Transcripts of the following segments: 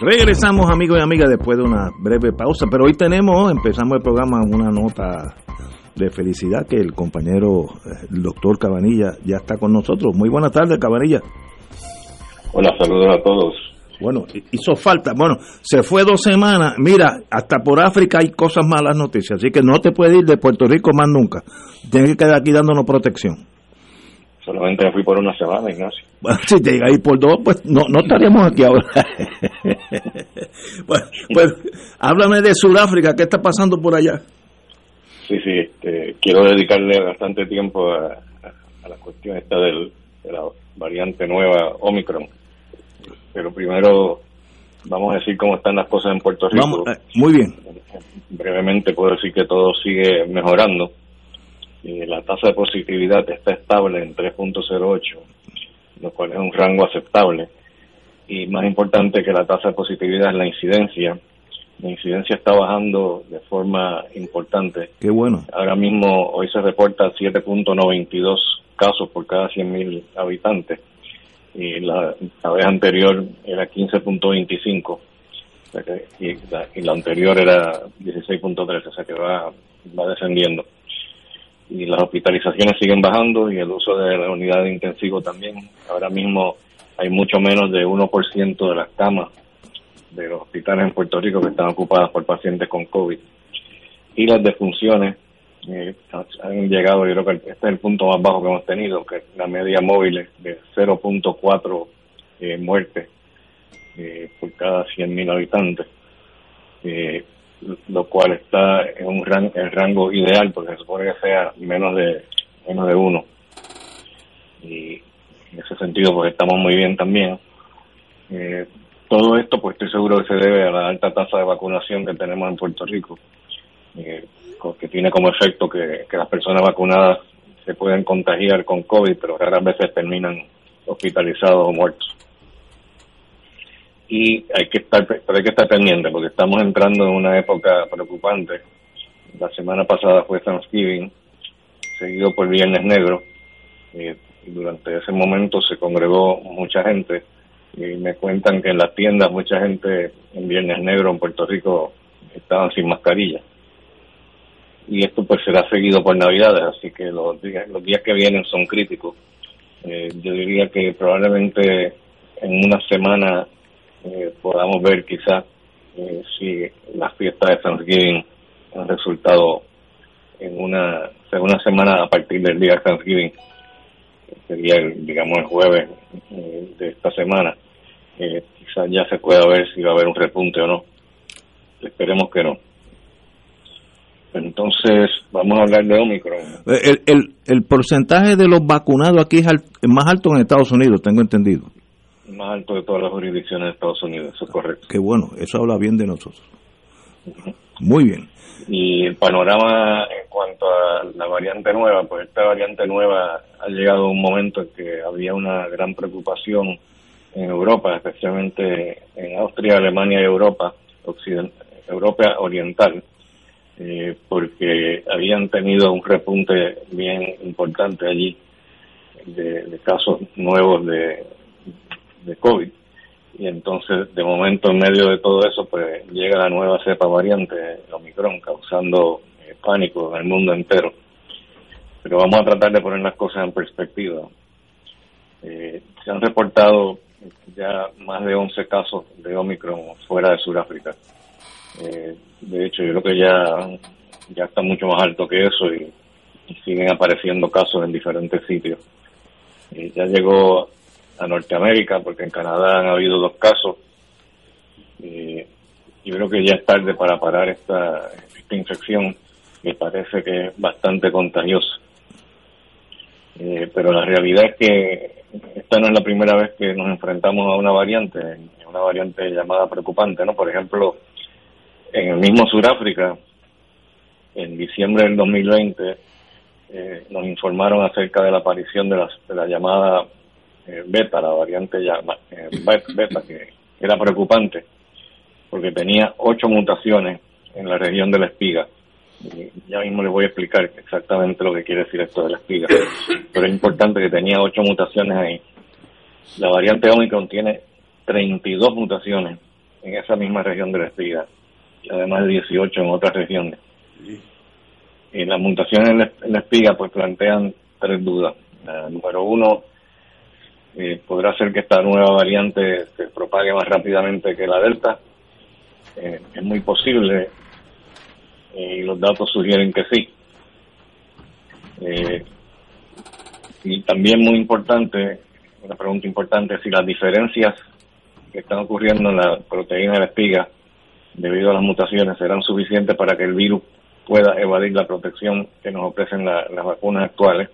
Regresamos amigos y amigas después de una breve pausa, pero hoy tenemos, empezamos el programa una nota de felicidad que el compañero, eh, el doctor Cabanilla, ya está con nosotros. Muy buenas tardes, Cabanilla. Hola, saludos a todos. Bueno, hizo falta, bueno, se fue dos semanas, mira, hasta por África hay cosas malas noticias, así que no te puedes ir de Puerto Rico más nunca, tienes que quedar aquí dándonos protección. Solamente fui por una semana, Ignacio. Bueno, si te ahí por dos, pues no, no estaríamos aquí ahora. bueno, pues háblame de Sudáfrica, ¿qué está pasando por allá? Sí, sí, este, quiero dedicarle bastante tiempo a, a la cuestión esta del, de la variante nueva Omicron. Pero primero vamos a decir cómo están las cosas en Puerto Rico. Vamos, eh, muy bien. Brevemente puedo decir que todo sigue mejorando la tasa de positividad está estable en 3.08, lo cual es un rango aceptable. Y más importante que la tasa de positividad es la incidencia. La incidencia está bajando de forma importante. Qué bueno. Ahora mismo, hoy se reporta 7.92 casos por cada 100.000 habitantes. Y la, vez anterior era 15.25. y, la, y la anterior era 16.13, o sea que va, va descendiendo y las hospitalizaciones siguen bajando y el uso de la unidad de intensivo también. Ahora mismo hay mucho menos de 1% de las camas de los hospitales en Puerto Rico que están ocupadas por pacientes con COVID. Y las defunciones eh, han llegado, yo creo que este es el punto más bajo que hemos tenido, que la media móvil es de 0.4 eh, muertes eh, por cada 100.000 habitantes. Eh, lo cual está en un rango ideal porque se supone que sea menos de menos de uno. Y en ese sentido pues estamos muy bien también. Eh, todo esto pues estoy seguro que se debe a la alta tasa de vacunación que tenemos en Puerto Rico eh, que tiene como efecto que, que las personas vacunadas se pueden contagiar con COVID pero raras veces terminan hospitalizados o muertos y hay que estar pero hay que estar pendiente porque estamos entrando en una época preocupante. La semana pasada fue Thanksgiving seguido por Viernes Negro eh, durante ese momento se congregó mucha gente y me cuentan que en las tiendas mucha gente en Viernes Negro en Puerto Rico estaban sin mascarilla. Y esto pues será seguido por Navidades así que los días los días que vienen son críticos. Eh, yo diría que probablemente en una semana eh, podamos ver quizás eh, si las fiestas de Thanksgiving han resultado en una, segunda semana a partir del día de Thanksgiving, sería el, digamos el jueves eh, de esta semana, quizás ya se pueda ver si va a haber un repunte o no. Esperemos que no. Entonces, vamos a hablar de Omicron. El, el, el porcentaje de los vacunados aquí es más alto en Estados Unidos, tengo entendido más alto de todas las jurisdicciones de Estados Unidos, eso es correcto. Qué bueno, eso habla bien de nosotros. Muy bien. Y el panorama en cuanto a la variante nueva, pues esta variante nueva ha llegado a un momento en que había una gran preocupación en Europa, especialmente en Austria, Alemania y Europa, Europa Oriental, eh, porque habían tenido un repunte bien importante allí de casos nuevos de, de COVID. Y entonces, de momento, en medio de todo eso, pues llega la nueva cepa variante, Omicron, causando eh, pánico en el mundo entero. Pero vamos a tratar de poner las cosas en perspectiva. Eh, se han reportado ya más de 11 casos de Omicron fuera de Sudáfrica. Eh, de hecho, yo creo que ya, ya está mucho más alto que eso y, siguen apareciendo casos en diferentes sitios. ya llegó a Norteamérica porque en Canadá han habido dos casos. y yo creo que ya es tarde para parar esta, esta infección que parece que es bastante contagiosa. Eh, pero la realidad es que esta no es la primera vez que nos enfrentamos a una variante, una variante llamada preocupante, ¿no? Por ejemplo, en el mismo Sudáfrica, en diciembre del 2020, eh, nos informaron acerca de la aparición de, de la llamada eh, beta, la variante llama, eh, beta, que era preocupante, porque tenía ocho mutaciones en la región de la espiga ya mismo les voy a explicar exactamente lo que quiere decir esto de la espiga. Pero es importante que tenía ocho mutaciones ahí. La variante Omicron tiene 32 mutaciones en esa misma región de la espiga, y además de 18 en otras regiones. Y las mutaciones en la, espiga pues plantean tres dudas. número uno, eh, podrá ser que esta nueva variante se propague más rápidamente que la delta. Eh, es muy posible y los datos sugieren que sí. Eh, y también muy importante, una pregunta importante, si las diferencias que están ocurriendo en la proteína de la espiga debido a las mutaciones serán suficientes para que el virus pueda evadir la protección que nos ofrecen las vacunas actuales.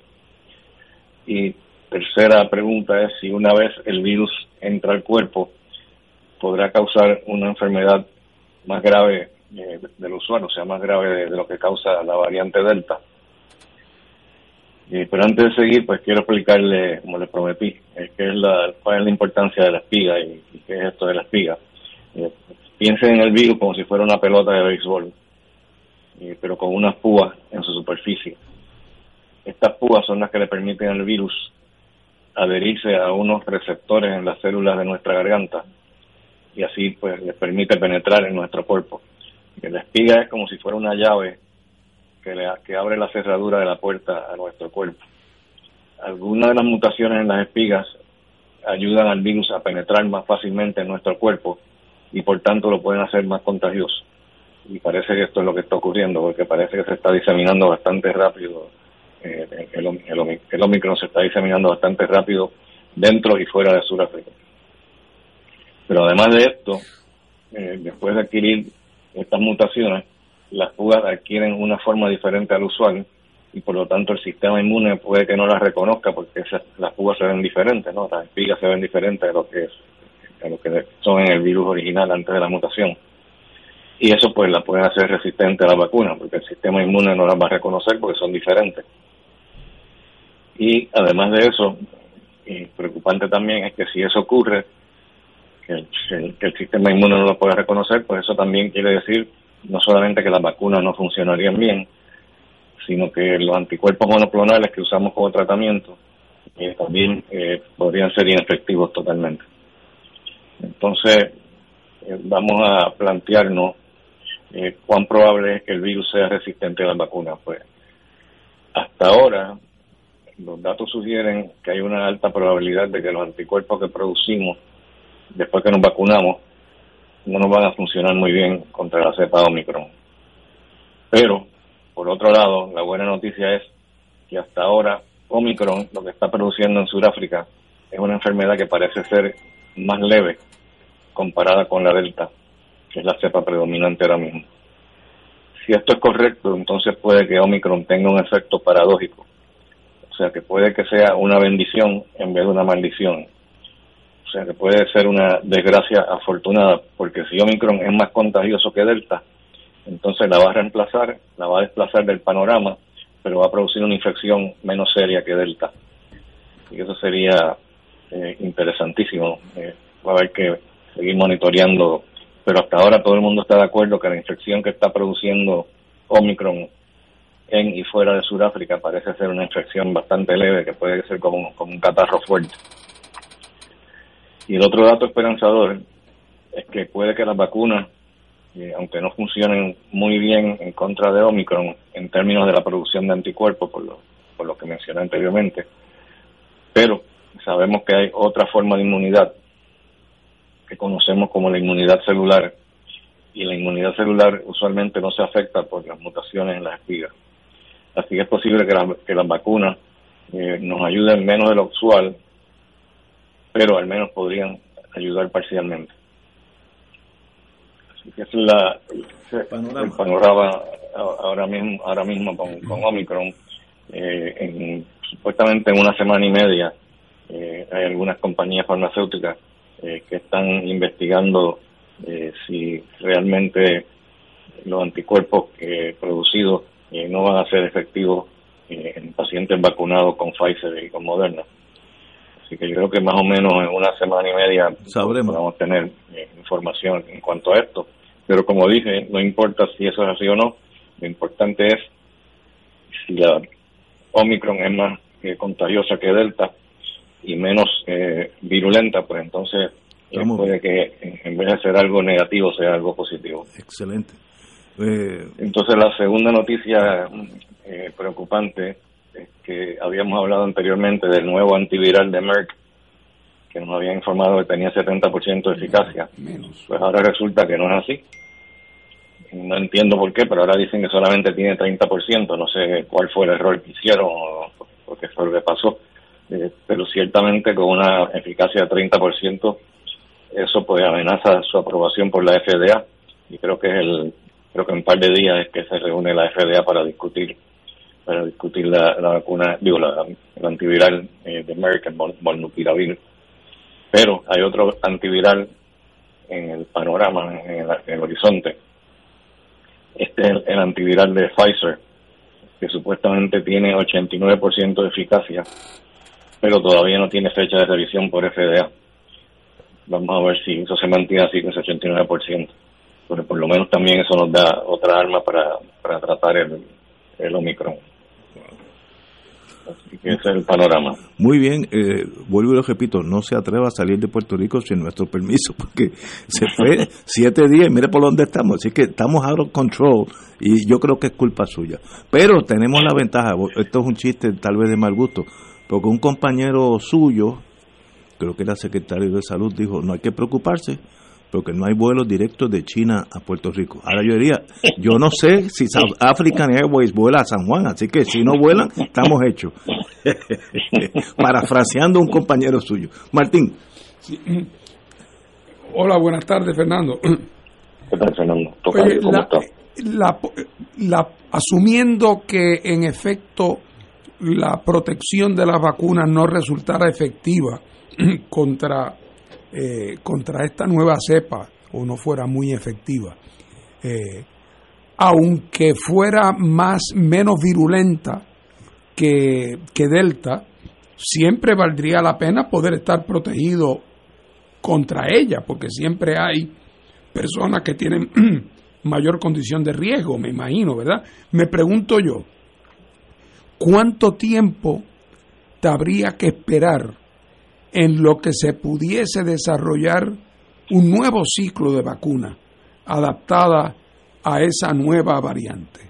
Y tercera pregunta es si una vez el virus entra al cuerpo podrá causar una enfermedad más grave eh, del usuario sea más grave de, lo que causa la variante Delta. pero antes de seguir, pues quiero explicarle, como les prometí, es que es la, cuál es la importancia de la espiga y, qué es esto de la espiga. Eh, piensen en el virus como si fuera una pelota de béisbol, pero con unas púas en su superficie. Estas púas son las que le permiten al virus adherirse a unos receptores en las células de nuestra garganta y así pues les permite penetrar en nuestro cuerpo la espiga es como si fuera una llave que, le, que abre la cerradura de la puerta a nuestro cuerpo. Algunas de las mutaciones en las espigas ayudan al virus a penetrar más fácilmente en nuestro cuerpo y por tanto lo pueden hacer más contagioso. Y parece que esto es lo que está ocurriendo, porque parece que se está diseminando bastante rápido, el, el, el, Omicron se está diseminando bastante rápido dentro y fuera de Sudáfrica. Pero además de esto, eh, después de adquirir estas mutaciones, las fugas adquieren una forma diferente al usuario y por lo tanto el sistema inmune puede que no las reconozca porque esas, las fugas se ven diferentes, ¿no? Las espigas se ven diferentes de lo que es, lo que son en el virus original antes de la mutación. Y eso pues la puede hacer resistente a la vacuna porque el sistema inmune no las va a reconocer porque son diferentes. Y además de eso, y preocupante también es que si eso ocurre, que el, sistema inmune no lo puede reconocer, pues eso también quiere decir no solamente que las vacunas no funcionarían bien, sino que los anticuerpos monoclonales que usamos como tratamiento eh, también eh, podrían ser inefectivos totalmente. Entonces, eh, vamos a plantearnos cuán probable es que el virus sea resistente a las vacunas. Pues hasta ahora, los datos sugieren que hay una alta probabilidad de que los anticuerpos que producimos después que nos vacunamos, no nos van a funcionar muy bien contra la cepa Omicron. Pero, por otro lado, la buena noticia es que hasta ahora Omicron, lo que está produciendo en Sudáfrica, es una enfermedad que parece ser más leve comparada con la Delta, que es la cepa predominante ahora mismo. Si esto es correcto, entonces puede que Omicron tenga un efecto paradójico. O sea, que puede que sea una bendición en vez de una maldición. O sea que puede ser una desgracia afortunada, porque si Omicron es más contagioso que Delta, entonces la va a reemplazar, la va a desplazar del panorama, pero va a producir una infección menos seria que Delta. Y eso sería eh, interesantísimo. Eh, va a haber que seguir monitoreando, pero hasta ahora todo el mundo está de acuerdo que la infección que está produciendo Omicron en y fuera de Sudáfrica parece ser una infección bastante leve, que puede ser como, como un catarro fuerte. Y el otro dato esperanzador es que puede que las vacunas, eh, aunque no funcionen muy bien en contra de Omicron en términos de la producción de anticuerpos, por lo, por lo que mencioné anteriormente, pero sabemos que hay otra forma de inmunidad que conocemos como la inmunidad celular y la inmunidad celular usualmente no se afecta por las mutaciones en las espigas. Así que es posible que, que las vacunas eh, nos ayuden menos de lo usual, pero al menos podrían ayudar parcialmente. Así que es la, el panorama ahora mismo, ahora mismo con, Omicron. Eh, en, supuestamente en una semana y media eh, hay algunas compañías farmacéuticas eh, que están investigando eh, si realmente los anticuerpos producidos no van a ser efectivos en pacientes vacunados con Pfizer y con Moderna. Así que yo creo que más o menos en una semana y media Sabremos. podamos tener información en cuanto a esto. Pero como dije, no importa si eso es así o no, lo importante es si la Omicron es más contagiosa que Delta y menos eh, virulenta, pues entonces eh, puede que en vez de ser algo negativo sea algo positivo. Excelente. Eh, entonces la segunda noticia preocupante es que habíamos hablado anteriormente del nuevo antiviral de Merck que nos había informado que tenía 70% de eficacia. Pues ahora resulta que no es así. No entiendo por qué, pero ahora dicen que solamente tiene 30%. No sé cuál fue el error que hicieron o qué fue lo que pasó. Eh, pero ciertamente con una eficacia de 30%, eso pues amenaza su aprobación por la FDA y creo que es el creo que en un par de días es que se reúne la FDA para discutir para discutir la, vacuna, digo, la, el antiviral eh, de American Molnupiravir. Pero hay otro antiviral en el panorama, en el, horizonte. Este es el antiviral de Pfizer, que supuestamente tiene 89% de eficacia pero todavía no tiene fecha de revisión por FDA. Vamos a ver si eso se mantiene así con ese 89%. Pero por lo menos también eso nos da otra arma para, para tratar el, el Omicron. Así que ese es el panorama. Muy bien, eh, vuelvo y lo repito, no se atreva a salir de Puerto Rico sin nuestro permiso, porque se fue siete días y mire por dónde estamos, así que estamos out of control y yo creo que es culpa suya. Pero tenemos la ventaja, esto es un chiste tal vez de mal gusto, porque un compañero suyo, creo que era secretario de salud, dijo, no hay que preocuparse porque no hay vuelos directos de China a Puerto Rico. Ahora yo diría, yo no sé si South African Airways vuela a San Juan, así que si no vuelan, estamos hechos. Parafraseando a un compañero suyo. Martín. Hola, buenas tardes, Fernando. ¿Qué tal, Fernando? asumiendo que en efecto la protección de las vacunas no resultara efectiva contra, eh, contra esta nueva cepa o no fuera muy efectiva, eh, aunque fuera más menos virulenta que, que Delta, siempre valdría la pena poder estar protegido contra ella, porque siempre hay personas que tienen mayor condición de riesgo, me imagino, ¿verdad? Me pregunto yo, ¿cuánto tiempo te habría que esperar en lo que se pudiese desarrollar un nuevo ciclo de vacuna adaptada a esa nueva variante?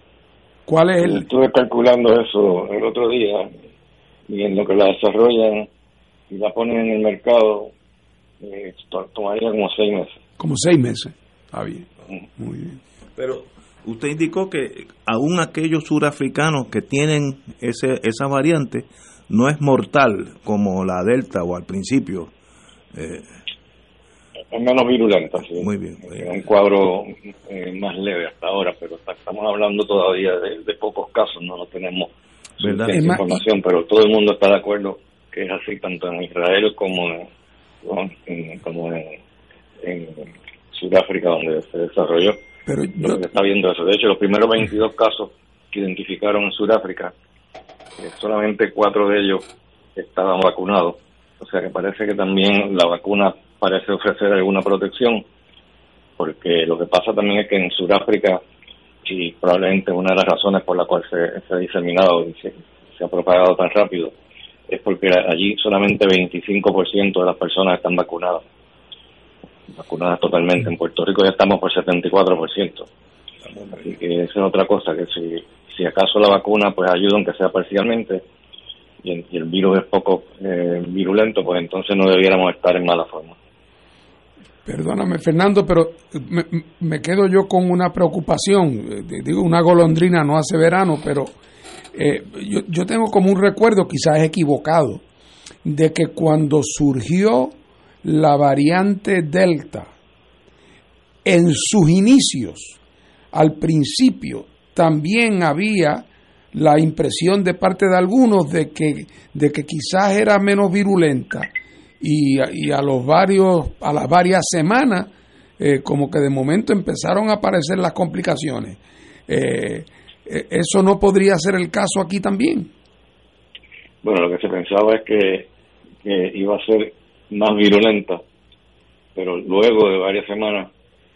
¿Cuál es el...? Estuve calculando eso el otro día y en lo que la desarrollan y la ponen en el mercado eh, tomaría como seis meses. Como seis meses. Está bien. Muy bien. Pero usted indicó que aún aquellos surafricanos que tienen ese, esa variante no es mortal como la delta o al principio. Eh, es menos virulenta, sí. Muy bien. un cuadro eh, más leve hasta ahora, pero estamos hablando todavía de, pocos casos, no, tenemos información, pero todo el mundo está de acuerdo que es así, tanto en Israel como en, como en Sudáfrica, donde se desarrolló. Pero yo... está viendo eso. De hecho, los primeros 22 casos que identificaron en Sudáfrica, solamente cuatro de ellos estaban vacunados. O sea que parece que también la vacuna parece ofrecer alguna protección, porque lo que pasa también es que en Sudáfrica, y probablemente una de las razones por la cual se, ha diseminado y se, se ha propagado tan rápido, es porque allí solamente 25% de las personas están vacunadas vacunadas totalmente. En Puerto Rico ya estamos por 74%. Así que esa es otra cosa, que si, si acaso la vacuna pues ayuda aunque sea parcialmente y el, virus es poco eh, virulento, pues entonces no debiéramos estar en mala forma. Perdóname, Fernando, pero me, quedo yo con una preocupación. Digo, una golondrina no hace verano, pero eh, yo, yo, tengo como un recuerdo, quizás equivocado, de que cuando surgió la variante Delta, en sus inicios, al principio, también había la impresión de parte de algunos de que, de que quizás era menos virulenta y, a los varios, a las varias semanas, eh, como que de momento empezaron a aparecer las complicaciones. Eh, eh, ¿Eso no podría ser el caso aquí también? Bueno, lo que se pensaba es que, iba a ser más virulenta, pero luego de varias semanas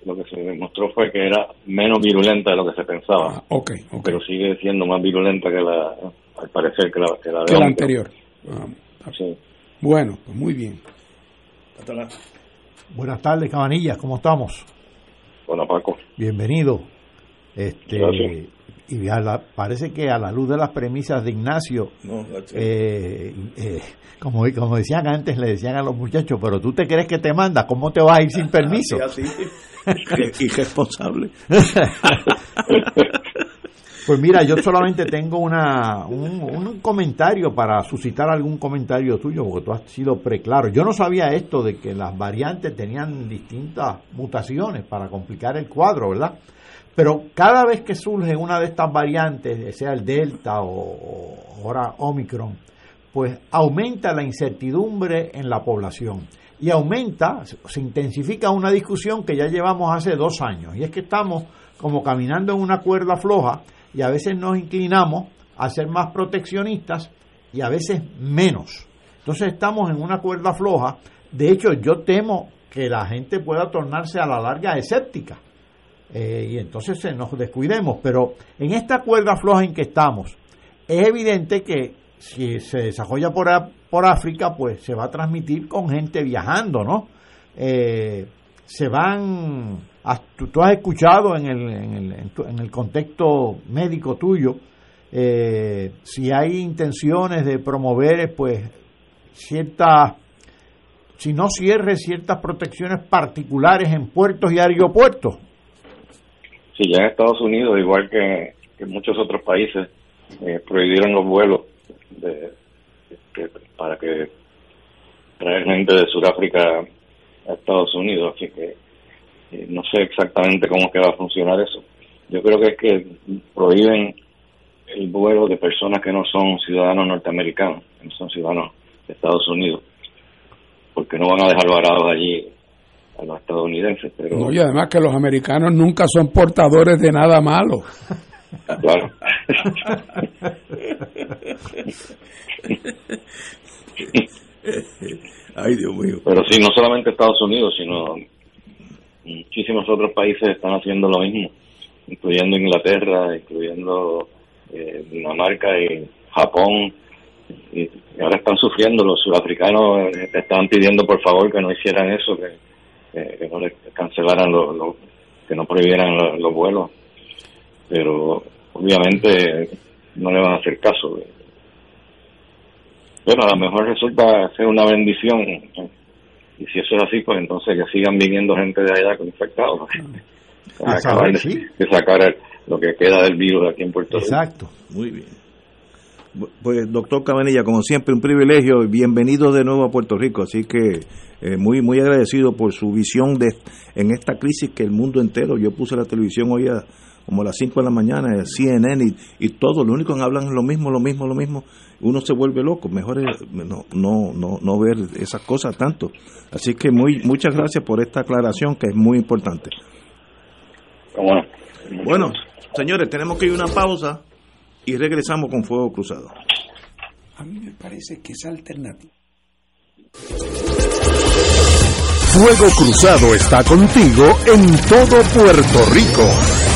lo que se demostró fue que era menos virulenta de lo que se pensaba. Ah, pero sigue siendo más virulenta que la, al parecer, que la, que la, que la anterior. Ah, sí. Bueno, pues muy bien. Buenas tardes, Cabanillas, ¿cómo estamos? Hola, Paco. Bienvenido. Este, y parece que a la luz de las premisas de Ignacio, eh, eh, como, como decían antes, le decían a los muchachos, pero tú te crees que te manda, ¿cómo te vas a ir sin permiso? Así, Irresponsable. Pues mira, yo solamente tengo una, un, comentario para suscitar algún comentario tuyo, porque tú has sido preclaro. Yo no sabía esto de que las variantes tenían distintas mutaciones para complicar el cuadro, ¿verdad? Pero cada vez que surge una de estas variantes, sea el Delta o, ahora Omicron, pues aumenta la incertidumbre en la población y aumenta, se intensifica una discusión que ya llevamos hace dos años, y es que estamos como caminando en una cuerda floja y a veces nos inclinamos a ser más proteccionistas y a veces menos. Entonces estamos en una cuerda floja. De hecho, yo temo que la gente pueda tornarse a la larga escéptica. Eh, y entonces nos descuidemos. Pero en esta cuerda floja en que estamos, es evidente que si se desarrolla por, por África, pues se va a transmitir con gente viajando, ¿no? Eh, se van tú, has escuchado en el, en el, en el contexto médico tuyo eh, si hay intenciones de promover pues ciertas si no cierre ciertas protecciones particulares en puertos y aeropuertos sí ya en Estados Unidos igual que, en muchos otros países eh, prohibieron los vuelos de, para que traer gente de Sudáfrica a Estados Unidos así que eh, no sé exactamente cómo que va a funcionar eso. Yo creo que es que prohíben el vuelo de personas que no son ciudadanos norteamericanos, que no son ciudadanos de Estados Unidos, porque no van a dejar varados allí a los estadounidenses. Pero... y además que los americanos nunca son portadores de nada malo. Claro. Ay, Dios mío. Pero sí, no solamente Estados Unidos, sino muchísimos otros países están haciendo lo mismo, incluyendo Inglaterra, incluyendo eh, Dinamarca y Japón. Y, ahora están sufriendo, los sudafricanos eh, estaban pidiendo por favor que no hicieran eso, que, no les cancelaran, lo, que no prohibieran los vuelos. Pero obviamente no le van a hacer caso. Bueno, a lo mejor resulta ser una bendición y si eso es así, pues entonces que sigan viniendo gente de allá con infectados. Para acabar de, sacar lo que queda del virus aquí en Puerto Rico. Exacto. Muy bien. Pues doctor Cabanilla, como siempre, un privilegio y bienvenido de nuevo a Puerto Rico. Así que eh, muy muy agradecido por su visión de en esta crisis que el mundo entero. Yo puse la televisión hoy a como a las 5 de la mañana, CNN y, y todo, lo único que hablan es lo mismo, lo mismo, lo mismo uno se vuelve loco. Mejor no, no, no, no ver esas cosas tanto. Así que muy, muchas gracias por esta aclaración que es muy importante. Bueno, bueno señores, tenemos que ir a una pausa y regresamos con Fuego Cruzado. A mí me parece que es alternativa. Fuego Cruzado está contigo en todo Puerto Rico.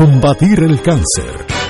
combatir el cáncer.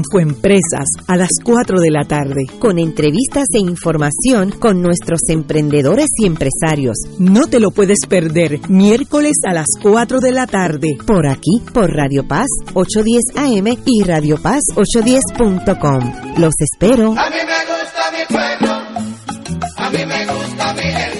Infoempresas a las 4 de la tarde, con entrevistas e información con nuestros emprendedores y empresarios. No te lo puedes perder, miércoles a las 4 de la tarde, por aquí, por Radio Paz 810 AM y Radio Paz 810.com. Los espero. A mí me gusta mi pueblo, a mí me gusta mi gente,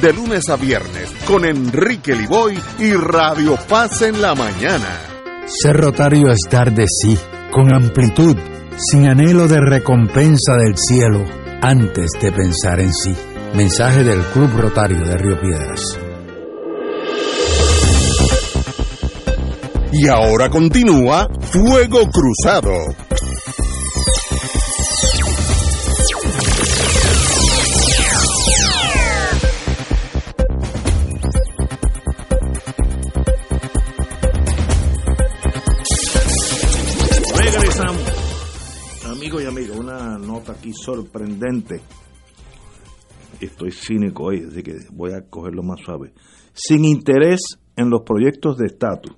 de lunes a viernes con Enrique Liboy y Radio Paz en la mañana. Ser rotario es dar de sí, con amplitud, sin anhelo de recompensa del cielo, antes de pensar en sí. Mensaje del Club Rotario de Río Piedras. Y ahora continúa Fuego Cruzado. Aquí sorprendente. Estoy cínico hoy, así que voy a cogerlo más suave. Sin interés en los proyectos de estatus.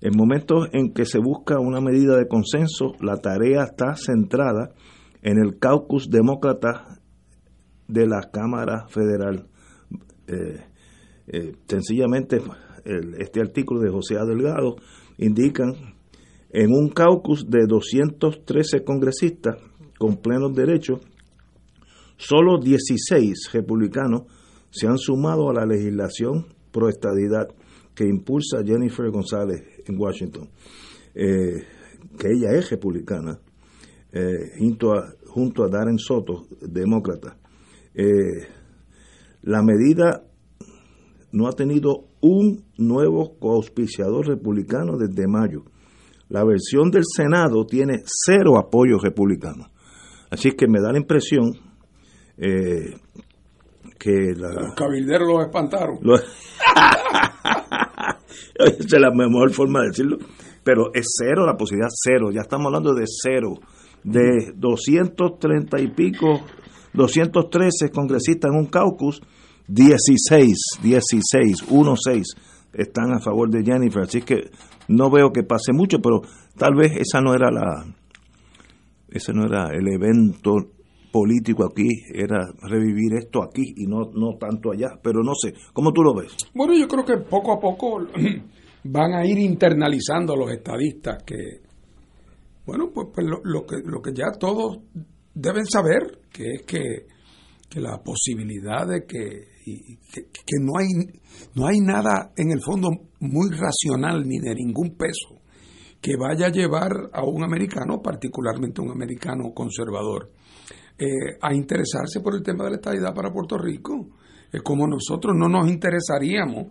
En momentos en que se busca una medida de consenso, la tarea está centrada en el caucus demócrata de la Cámara Federal. Eh, eh, sencillamente, este artículo de José A. Delgado indican en un caucus de 213 congresistas con plenos derechos, solo 16 republicanos se han sumado a la legislación pro estadidad que impulsa Jennifer González en Washington, eh, que ella es republicana, eh, junto, a, junto a Darren Soto, demócrata. Eh, la medida no ha tenido un nuevo coauspiciador republicano desde mayo. La versión del Senado tiene cero apoyo republicano. Así que me da la impresión eh, que la, Los cabilderos los espantaron. lo- Esa es la mejor forma de decirlo. Pero es cero la posibilidad, cero. Ya estamos hablando de cero. De 230 y pico, 213 congresistas en un caucus, 16, 16, 1, 6 están a favor de Jennifer. Así que no veo que pase mucho, pero tal vez esa no era la. Ese no era el evento político aquí, era revivir esto aquí y no, no tanto allá. Pero no sé, ¿cómo tú lo ves? Bueno, yo creo que poco a poco van a ir internalizando los estadistas que, bueno, pues, pues lo, que, lo que ya todos deben saber, que es que, que la posibilidad de que, que, que no, hay, no hay nada en el fondo muy racional ni de ningún peso que vaya a llevar a un americano, particularmente un americano conservador, eh, a interesarse por el tema de la estadidad para Puerto Rico. Es como nosotros no nos interesaríamos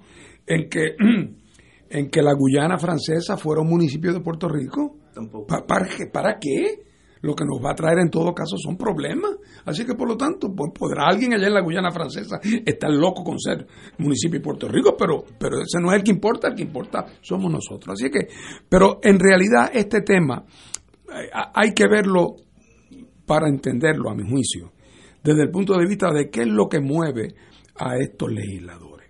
en que, en que la Guyana francesa fuera un municipio de Puerto Rico. Tampoco. Pa- ¿Para, qué? ¿Para qué? Lo que nos va a traer en todo caso son problemas. Así que por lo tanto, pues podrá alguien allá en la Guyana francesa estar loco con ser municipio de Puerto Rico, pero, pero ese no es el que importa, el que importa somos nosotros. Así que, pero en realidad este tema eh, hay que verlo para entenderlo, a mi juicio, desde el punto de vista de qué es lo que mueve a estos legisladores.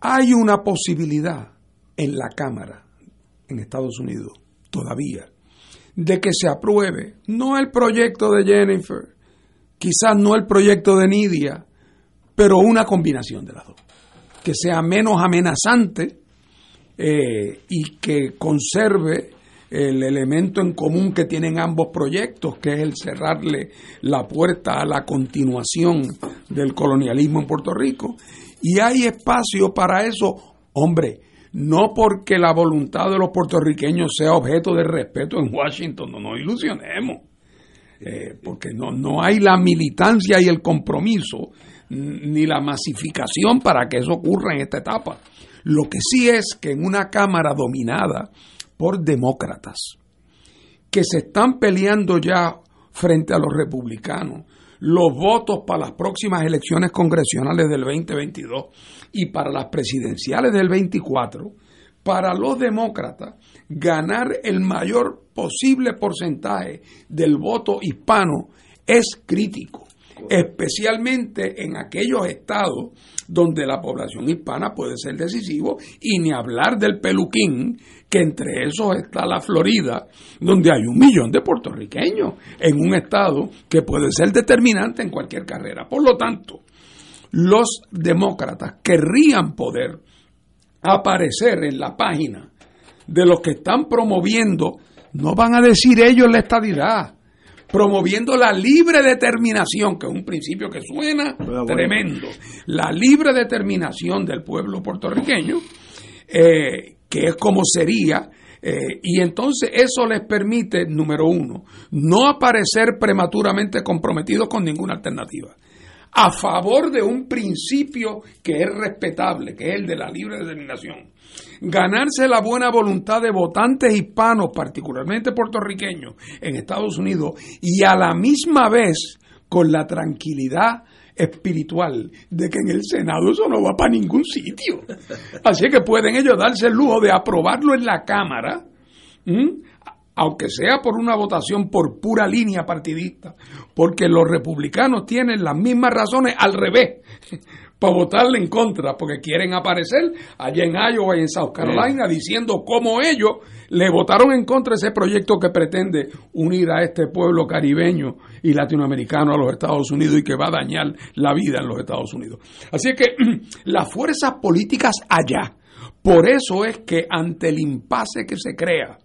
Hay una posibilidad en la Cámara, en Estados Unidos, todavía, de que se apruebe no el proyecto de Jennifer, quizás no el proyecto de Nidia, pero una combinación de las dos, que sea menos amenazante eh, y que conserve el elemento en común que tienen ambos proyectos, que es el cerrarle la puerta a la continuación del colonialismo en Puerto Rico. Y hay espacio para eso, hombre, no porque la voluntad de los puertorriqueños sea objeto de respeto en Washington, no nos ilusionemos, eh, porque no, no hay la militancia y el compromiso ni la masificación para que eso ocurra en esta etapa. Lo que sí es que en una Cámara dominada por demócratas, que se están peleando ya frente a los republicanos, los votos para las próximas elecciones congresionales del 2022 y para las presidenciales del 24, para los demócratas, ganar el mayor posible porcentaje del voto hispano es crítico, especialmente en aquellos estados donde la población hispana puede ser decisivo y ni hablar del peluquín, que entre esos está la Florida, donde hay un millón de puertorriqueños en un estado que puede ser determinante en cualquier carrera. Por lo tanto, los demócratas querrían poder aparecer en la página de los que están promoviendo, no van a decir ellos la estadidad, promoviendo la libre determinación, que es un principio que suena tremendo, la libre determinación del pueblo puertorriqueño, eh, que es como sería, eh, y entonces eso les permite, número uno, no aparecer prematuramente comprometidos con ninguna alternativa. A favor de un principio que es respetable, que es el de la libre determinación. Ganarse la buena voluntad de votantes hispanos, particularmente puertorriqueños, en Estados Unidos, y a la misma vez con la tranquilidad espiritual de que en el Senado eso no va para ningún sitio. Así que pueden ellos darse el lujo de aprobarlo en la Cámara, aunque sea por una votación por pura línea partidista, porque los republicanos tienen las mismas razones al revés para votarle en contra, porque quieren aparecer allá en Iowa y en South Carolina diciendo cómo ellos le votaron en contra ese proyecto que pretende unir a este pueblo caribeño y latinoamericano a los Estados Unidos y que va a dañar la vida en los Estados Unidos. Así que las fuerzas políticas allá, por eso es que ante el impasse que se crea,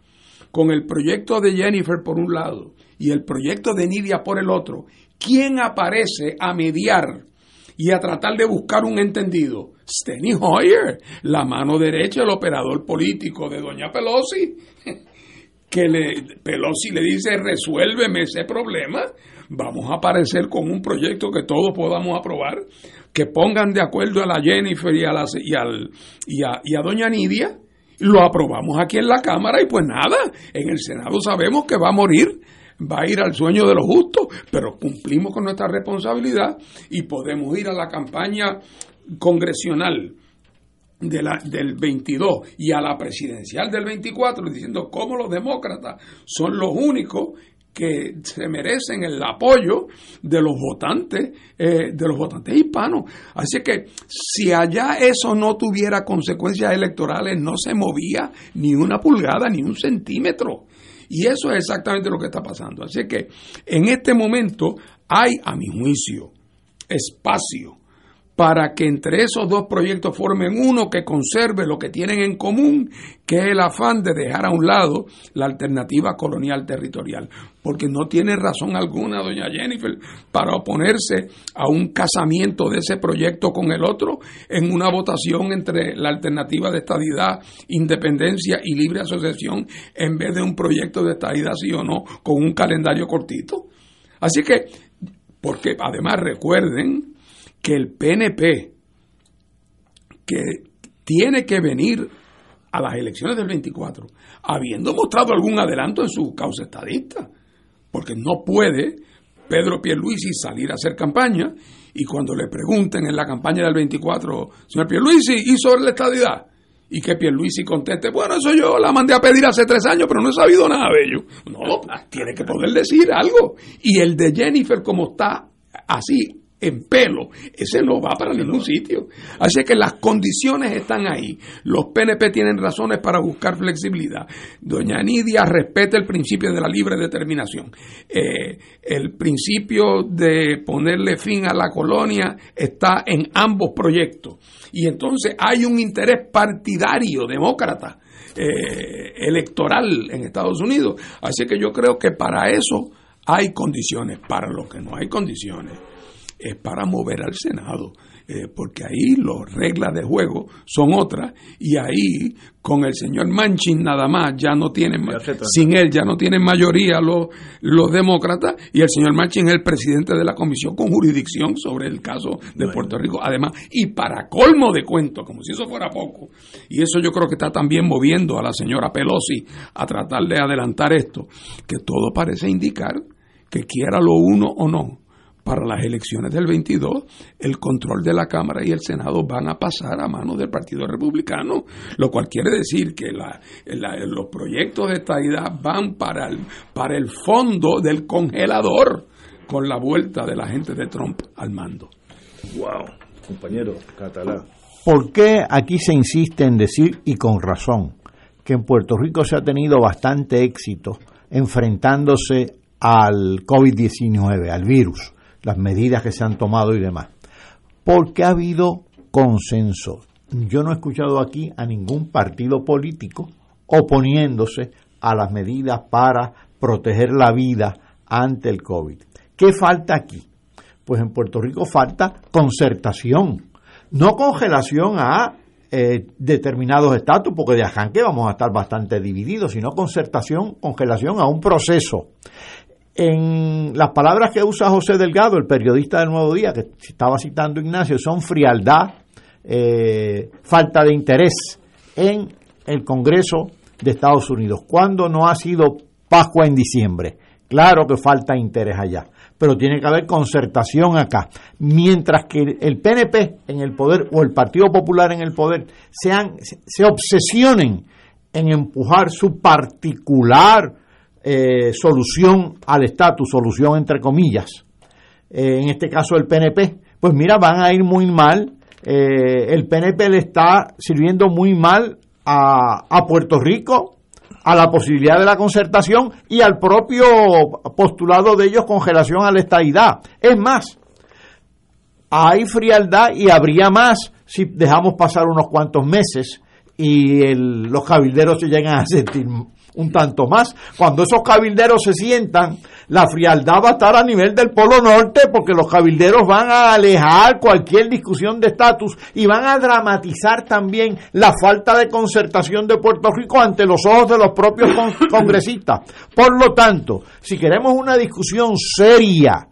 con el proyecto de Jennifer por un lado y el proyecto de Nidia por el otro, ¿quién aparece a mediar y a tratar de buscar un entendido? Steny Hoyer, la mano derecha, el operador político de doña Pelosi, que le, Pelosi le dice, resuélveme ese problema, vamos a aparecer con un proyecto que todos podamos aprobar, que pongan de acuerdo a la Jennifer y a, la, y, al, y a, y a doña Nidia, lo aprobamos aquí en la Cámara y pues nada, en el Senado sabemos que va a morir, va a ir al sueño de los justos, pero cumplimos con nuestra responsabilidad y podemos ir a la campaña congresional de del 22 y a la presidencial del 24 diciendo cómo los demócratas son los únicos que se merecen el apoyo de los votantes, eh, de los votantes hispanos. Así que si allá eso no tuviera consecuencias electorales, no se movía ni una pulgada, ni un centímetro. Y eso es exactamente lo que está pasando. Así que en este momento hay, a mi juicio, espacio para que entre esos dos proyectos formen uno que conserve lo que tienen en común, que es el afán de dejar a un lado la alternativa colonial territorial. Porque no tiene razón alguna, doña Jennifer, para oponerse a un casamiento de ese proyecto con el otro en una votación entre la alternativa de estadidad, independencia y libre asociación, en vez de un proyecto de estadidad sí o no, con un calendario cortito. Así que, porque además recuerden, que el PNP, que tiene que venir a las elecciones del 24, habiendo mostrado algún adelanto en su causa estadista, porque no puede Pedro Pierluisi salir a hacer campaña y cuando le pregunten en la campaña del 24, señor Pierluisi, ¿y sobre la estadidad? Y que Pierluisi conteste, bueno, eso yo la mandé a pedir hace tres años, pero no he sabido nada de ello. No, tiene que poder decir algo. Y el de Jennifer, como está así, en pelo, ese no va para ningún sitio. Así que las condiciones están ahí. Los PNP tienen razones para buscar flexibilidad. Doña Nidia respeta el principio de la libre determinación. Eh, el principio de ponerle fin a la colonia está en ambos proyectos. Y entonces hay un interés partidario demócrata. eh, electoral en Estados Unidos. Así que yo creo que para eso hay condiciones. Para lo que no hay condiciones es para mover al Senado, eh, porque ahí las reglas de juego son otras y ahí con el señor Manchin nada más ya no tienen, sin él ya no tienen mayoría los, los demócratas y el señor Manchin es el presidente de la comisión con jurisdicción sobre el caso de Puerto Rico, además, y para colmo de cuento, como si eso fuera poco, y eso yo creo que está también moviendo a la señora Pelosi a tratar de adelantar esto, que todo parece indicar que quiera lo uno o no, para las elecciones del 22, el control de la Cámara y el Senado van a pasar a manos del Partido Republicano, lo cual quiere decir que la- la- los proyectos de estadidad van para el, para el fondo del congelador con la vuelta de la gente de Trump al mando. Wow, compañero catalán. ¿Por qué aquí se insiste en decir, y con razón, que en Puerto Rico se ha tenido bastante éxito enfrentándose al COVID-19, al virus, las medidas que se han tomado y demás? Porque ha habido consenso. Yo no he escuchado aquí a ningún partido político oponiéndose a las medidas para proteger la vida ante el COVID. ¿Qué falta aquí? Pues en Puerto Rico falta concertación, no congelación a eh, determinados estatus, porque de arranque vamos a estar bastante divididos, sino concertación, congelación a un proceso. En las palabras que usa José Delgado, el periodista del Nuevo Día, que estaba citando Ignacio, son frialdad, eh, falta de interés en el Congreso de Estados Unidos. ¿Cuándo no ha sido Pascua en diciembre? Claro que falta interés allá, pero tiene que haber concertación acá. Mientras que el PNP en el poder o el Partido Popular en el poder sean, se obsesionen en empujar su particular eh, solución al estatus, solución entre comillas, eh, en este caso el PNP, pues mira, van a ir muy mal. Eh, el PNP le está sirviendo muy mal a, a Puerto Rico, a la posibilidad de la concertación y al propio postulado de ellos congelación a la estadidad. Es más, hay frialdad y habría más si dejamos pasar unos cuantos meses y el- los cabilderos se llegan a sentir un tanto más. Cuando esos cabilderos se sientan, la frialdad va a estar a nivel del Polo Norte porque los cabilderos van a alejar cualquier discusión de estatus y van a dramatizar también la falta de concertación de Puerto Rico ante los ojos de los propios con- congresistas. Por lo tanto, si queremos una discusión seria,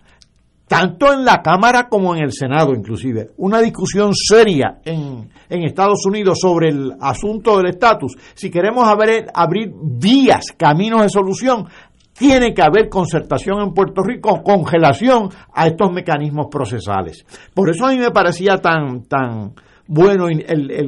tanto en la Cámara como en el Senado inclusive, una discusión seria en, en Estados Unidos sobre el asunto del estatus, si queremos haber- abrir vías, caminos de solución, tiene que haber concertación en Puerto Rico, congelación a estos mecanismos procesales. Por eso a mí me parecía tan, tan bueno el,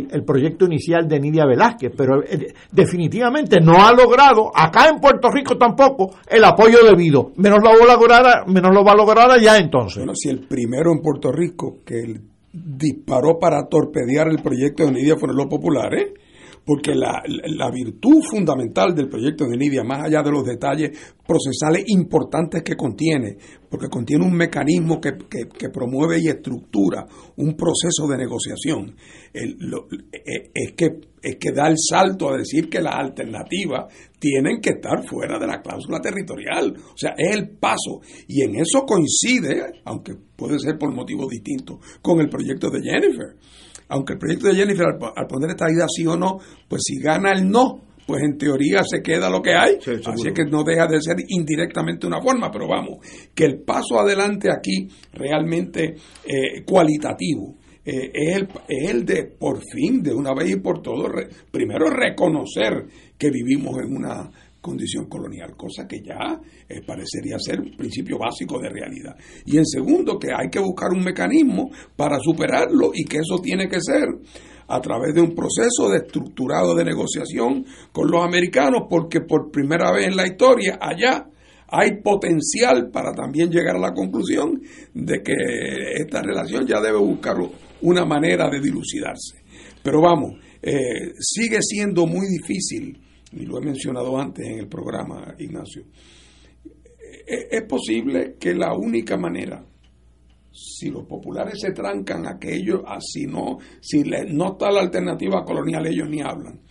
el- proyecto inicial de Nidia Velázquez, pero eh, definitivamente no ha logrado, acá en Puerto Rico tampoco, el apoyo debido. Menos lo va a lograr, menos lo va a lograr allá entonces. Bueno, si el primero en Puerto Rico que disparó para torpedear el proyecto de Nidia fueron los populares, porque la, la virtud fundamental del proyecto de Nidia, más allá de los detalles procesales importantes que contiene, porque contiene un mecanismo que, que- que promueve y estructura un proceso de negociación, eh, es, que, es que da el salto a decir que las alternativas tienen que estar fuera de la cláusula territorial. O sea, es el paso. Y en eso coincide, aunque puede ser por motivos distintos, con el proyecto de Jennifer. Aunque el proyecto de Jennifer, al, al poner esta idea sí o no, pues si gana el no, pues en teoría se queda lo que hay. Así es que no deja de ser indirectamente una forma, pero vamos, que el paso adelante aquí realmente eh, cualitativo eh, es, el, es el de por fin, de una vez y por todo, primero reconocer que vivimos en una condición colonial, cosa que ya eh, parecería ser un principio básico de realidad. Y en segundo, que hay que buscar un mecanismo para superarlo y que eso tiene que ser a través de un proceso de estructurado de negociación con los americanos, porque por primera vez en la historia allá hay potencial para también llegar a la conclusión de que esta relación ya debe buscar una manera de dilucidarse. Pero vamos, eh, sigue siendo muy difícil y lo he mencionado antes en el programa, Ignacio, e-, es posible que la única manera, si los populares se trancan a que ellos, así no, si no está la alternativa colonial, ellos ni hablan.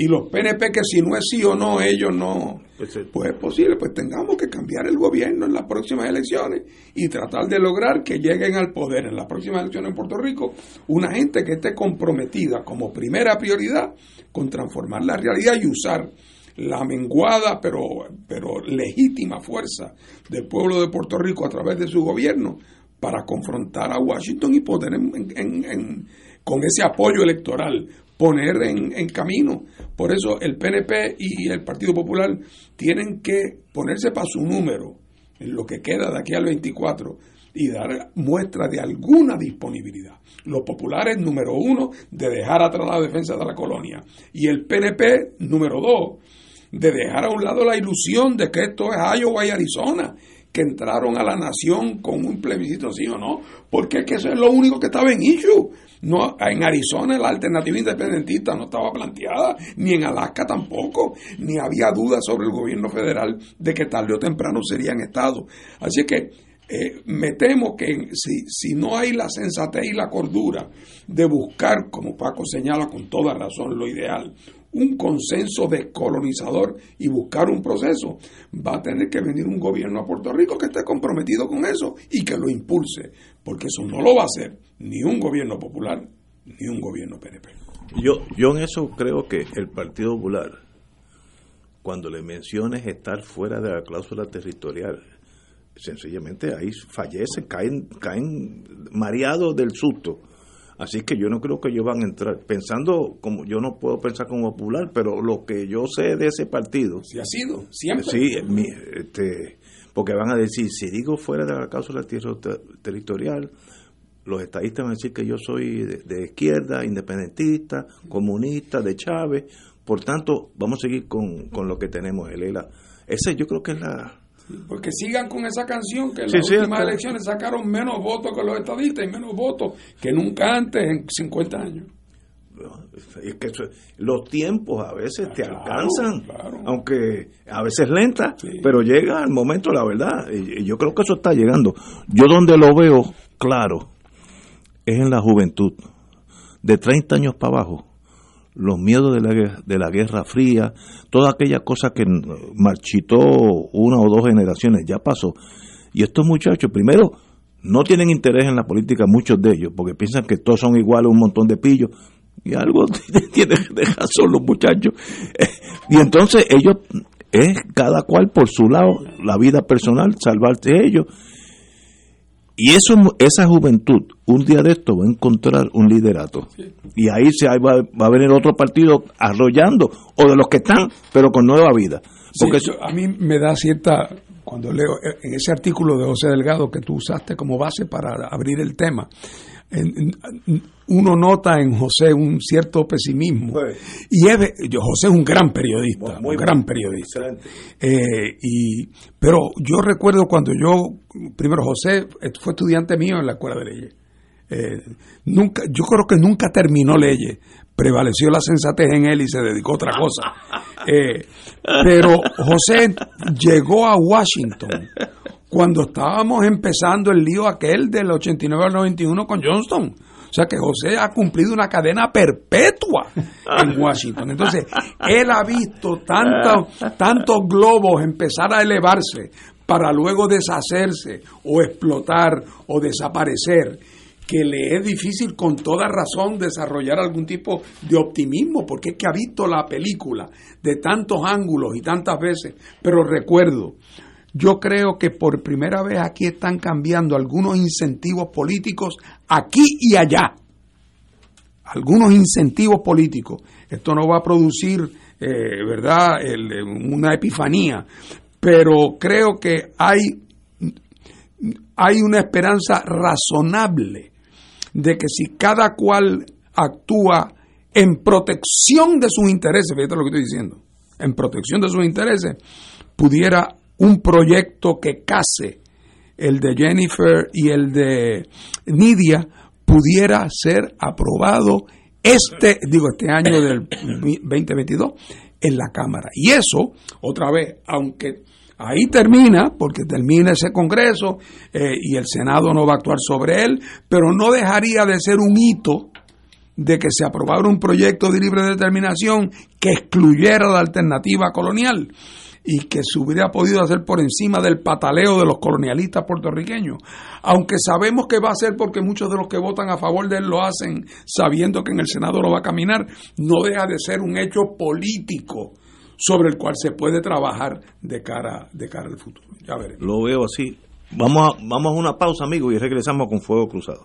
Y los PNP que si no es sí o no, ellos no, pues es posible, pues tengamos que cambiar el gobierno en las próximas elecciones y tratar de lograr que lleguen al poder en las próximas elecciones en Puerto Rico una gente que esté comprometida como primera prioridad con transformar la realidad y usar la menguada pero, pero legítima fuerza del pueblo de Puerto Rico a través de su gobierno para confrontar a Washington y poder con ese apoyo electoral poner en, camino. Por eso el PNP y el Partido Popular tienen que ponerse para su número en lo que queda de aquí al 24 y dar muestra de alguna disponibilidad. Los populares, número uno, de dejar atrás la defensa de la colonia. Y el PNP, número dos, de dejar a un lado la ilusión de que esto es Iowa y Arizona, que entraron a la nación con un plebiscito sí o no, porque es que eso es lo único que estaba en issue. No, en Arizona la alternativa independentista no estaba planteada, ni en Alaska tampoco, ni había dudas sobre el gobierno federal de que tarde o temprano serían estados. Así que eh, me temo que si, si no hay la sensatez y la cordura de buscar, como Paco señala con toda razón, lo ideal, un consenso descolonizador y buscar un proceso, va a tener que venir un gobierno a Puerto Rico que esté comprometido con eso y que lo impulse, porque eso no lo va a hacer ni un gobierno popular ni un gobierno PNP. Yo, yo en eso creo que el Partido Popular, cuando le menciones estar fuera de la cláusula territorial, sencillamente ahí fallecen, caen, caen mareados del susto. Así que yo no creo que ellos van a entrar. Pensando como yo no puedo pensar como popular, pero lo que yo sé de ese partido. Sí, ha sido, siempre. Sí, este, porque van a decir, si digo fuera de la cláusula territorial, los estadistas van a decir que yo soy de, de izquierda, independentista, comunista, de Chávez. Por tanto, vamos a seguir con, con lo que tenemos, Elela. Ese yo creo que es la, porque sigan con esa canción que en las últimas elecciones sacaron menos votos que los estadistas y menos votos que nunca antes en 50 años. Es que los tiempos a veces te alcanzan, aunque a veces lenta, pero llega el momento, la verdad. Y yo creo que eso está llegando. Yo donde lo veo claro es en la juventud, de 30 años para abajo los miedos de la, de la Guerra Fría, toda aquella cosa que marchitó una o dos generaciones, ya pasó. Y estos muchachos, primero, no tienen interés en la política, muchos de ellos, porque piensan que todos son iguales, un montón de pillos, y algo tienen que dejar los muchachos. Y entonces ellos, es cada cual por su lado, la vida personal, salvarse ellos y eso, esa juventud, un día de esto va a encontrar un liderato. Y ahí se va, va, a venir otro partido arrollando, o de los que están, pero con nueva vida. Porque a mí me da cierta, cuando leo eh, en ese artículo de José Delgado que tú usaste como base para abrir el tema, uno nota en José un cierto pesimismo. Y José es un gran periodista, muy, un gran periodista. Eh, y, pero yo recuerdo cuando yo, primero José fue estudiante mío en la escuela de leyes. Eh, nunca, yo creo que nunca terminó leyes, prevaleció la sensatez en él y se dedicó a otra cosa. Eh, pero José llegó a Washington cuando estábamos empezando el lío aquel del 89 al 91 con Johnston. O sea que José ha cumplido una cadena perpetua en Washington. Entonces, él ha visto tantos globos empezar a elevarse para luego deshacerse o explotar o desaparecer, que le es difícil con toda razón desarrollar algún tipo de optimismo, porque es que ha visto la película de tantos ángulos y tantas veces. Pero recuerdo, yo creo que por primera vez aquí están cambiando algunos incentivos políticos aquí y allá. Algunos incentivos políticos. Esto no va a producir eh, ¿verdad?, el- una epifanía, pero creo que hay, hay una esperanza razonable de que si cada cual actúa en protección de sus intereses, fíjate lo que estoy diciendo, en protección de sus intereses, pudiera un proyecto que case el de Jennifer y el de Nidia pudiera ser aprobado este, digo, este año del 2022 en la Cámara. Y eso, otra vez, aunque ahí termina, porque termina ese Congreso eh, y el Senado no va a actuar sobre él, pero no dejaría de ser un hito de que se aprobara un proyecto de libre determinación que excluyera la alternativa colonial y que se hubiera podido hacer por encima del pataleo de los colonialistas puertorriqueños. Aunque sabemos que va a ser porque muchos de los que votan a favor de él lo hacen sabiendo que en el Senado no va a caminar, no deja de ser un hecho político sobre el cual se puede trabajar de cara, de cara al futuro. Ya veremos. Lo veo así. Vamos a, vamos a una pausa, amigos, y regresamos con Fuego Cruzado.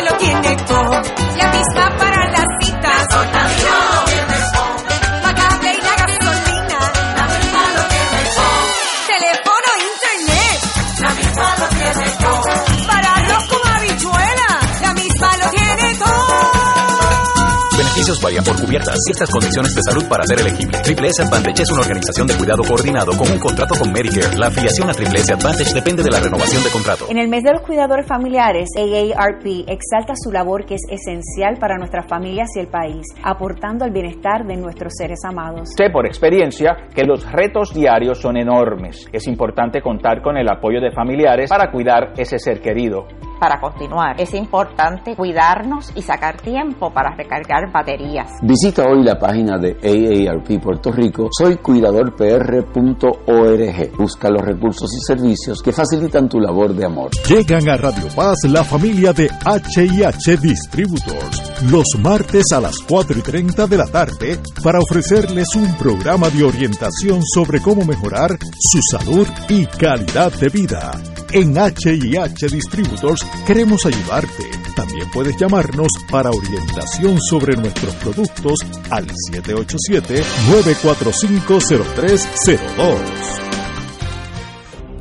Beneficios varían por cubiertas. Ciertas condiciones de salud para ser elegible. Triple S Advantage es una organización de cuidado coordinado con un contrato con Medicare. La afiliación a Triple S Advantage depende de la renovación de contrato. En el mes de los cuidadores familiares, AARP exalta su labor que es esencial para nuestras familias y el país, aportando al bienestar de nuestros seres amados. Sé por experiencia que los retos diarios son enormes. Es importante contar con el apoyo de familiares para cuidar ese ser querido. Para continuar, es importante cuidarnos y sacar tiempo para recargar baterías. Visita hoy la página de AARP Puerto Rico, soycuidadorpr.org. Busca los recursos y servicios que facilitan tu labor de amor. Llegan a Radio Paz la familia de H&H Distributors los martes a las 4 y 30 de la tarde para ofrecerles un programa de orientación sobre cómo mejorar su salud y calidad de vida. En H&H Distributors queremos ayudarte. También puedes llamarnos para orientación sobre nuestros productos al 787-945-0302.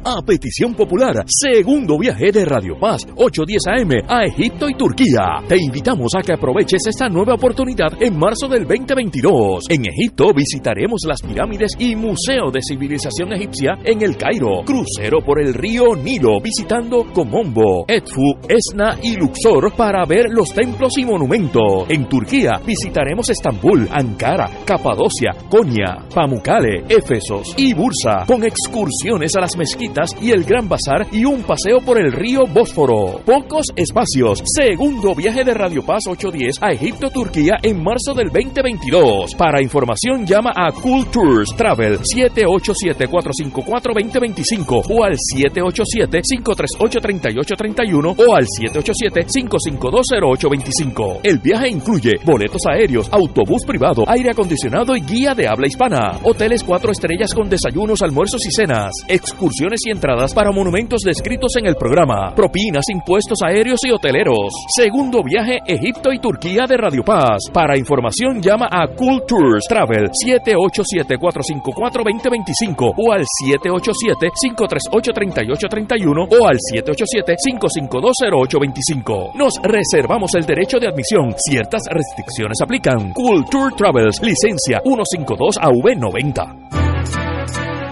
A petición popular, segundo viaje de Radio Paz, 810 AM a Egipto y Turquía. Te invitamos a que aproveches esta nueva oportunidad en marzo del 2022. En Egipto visitaremos las pirámides y Museo de Civilización Egipcia en el Cairo. Crucero por el río Nilo visitando Comombo, Edfu, Esna y Luxor para ver los templos y monumentos. En Turquía visitaremos Estambul, Ankara, Capadocia, Konya, Pamukkale, Éfesos y Bursa con excursiones a las mezquitas y el Gran Bazar y un paseo por el río Bósforo. Pocos espacios. Segundo viaje de Radio Paz 810 a Egipto, Turquía en marzo del 2022. Para información llama a Cool Tours Travel 787-454-2025 o al 787-538-3831 o al 787-552-0825. El viaje incluye boletos aéreos, autobús privado, aire acondicionado y guía de habla hispana. Hoteles cuatro estrellas con desayunos, almuerzos y cenas. Excursiones y entradas para monumentos descritos en el programa. Propinas, impuestos aéreos y hoteleros. Segundo viaje Egipto y Turquía de Radio Paz. Para información llama a Cool Tours Travel 787-454-2025 o al 787-538-3831 o al 787-552-0825. Nos reservamos el derecho de admisión. Ciertas restricciones aplican. Cool Tour Travels, licencia 152AV90.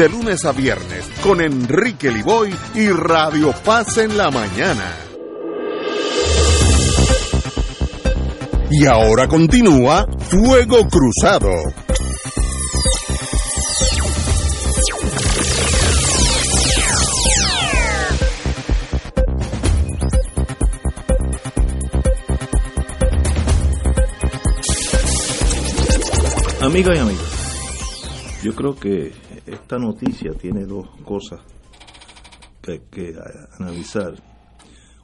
de lunes a viernes con Enrique Liboy y Radio Paz en la mañana. Y ahora continúa Fuego Cruzado. Amigas y amigos, yo creo que esta noticia tiene dos cosas que que analizar.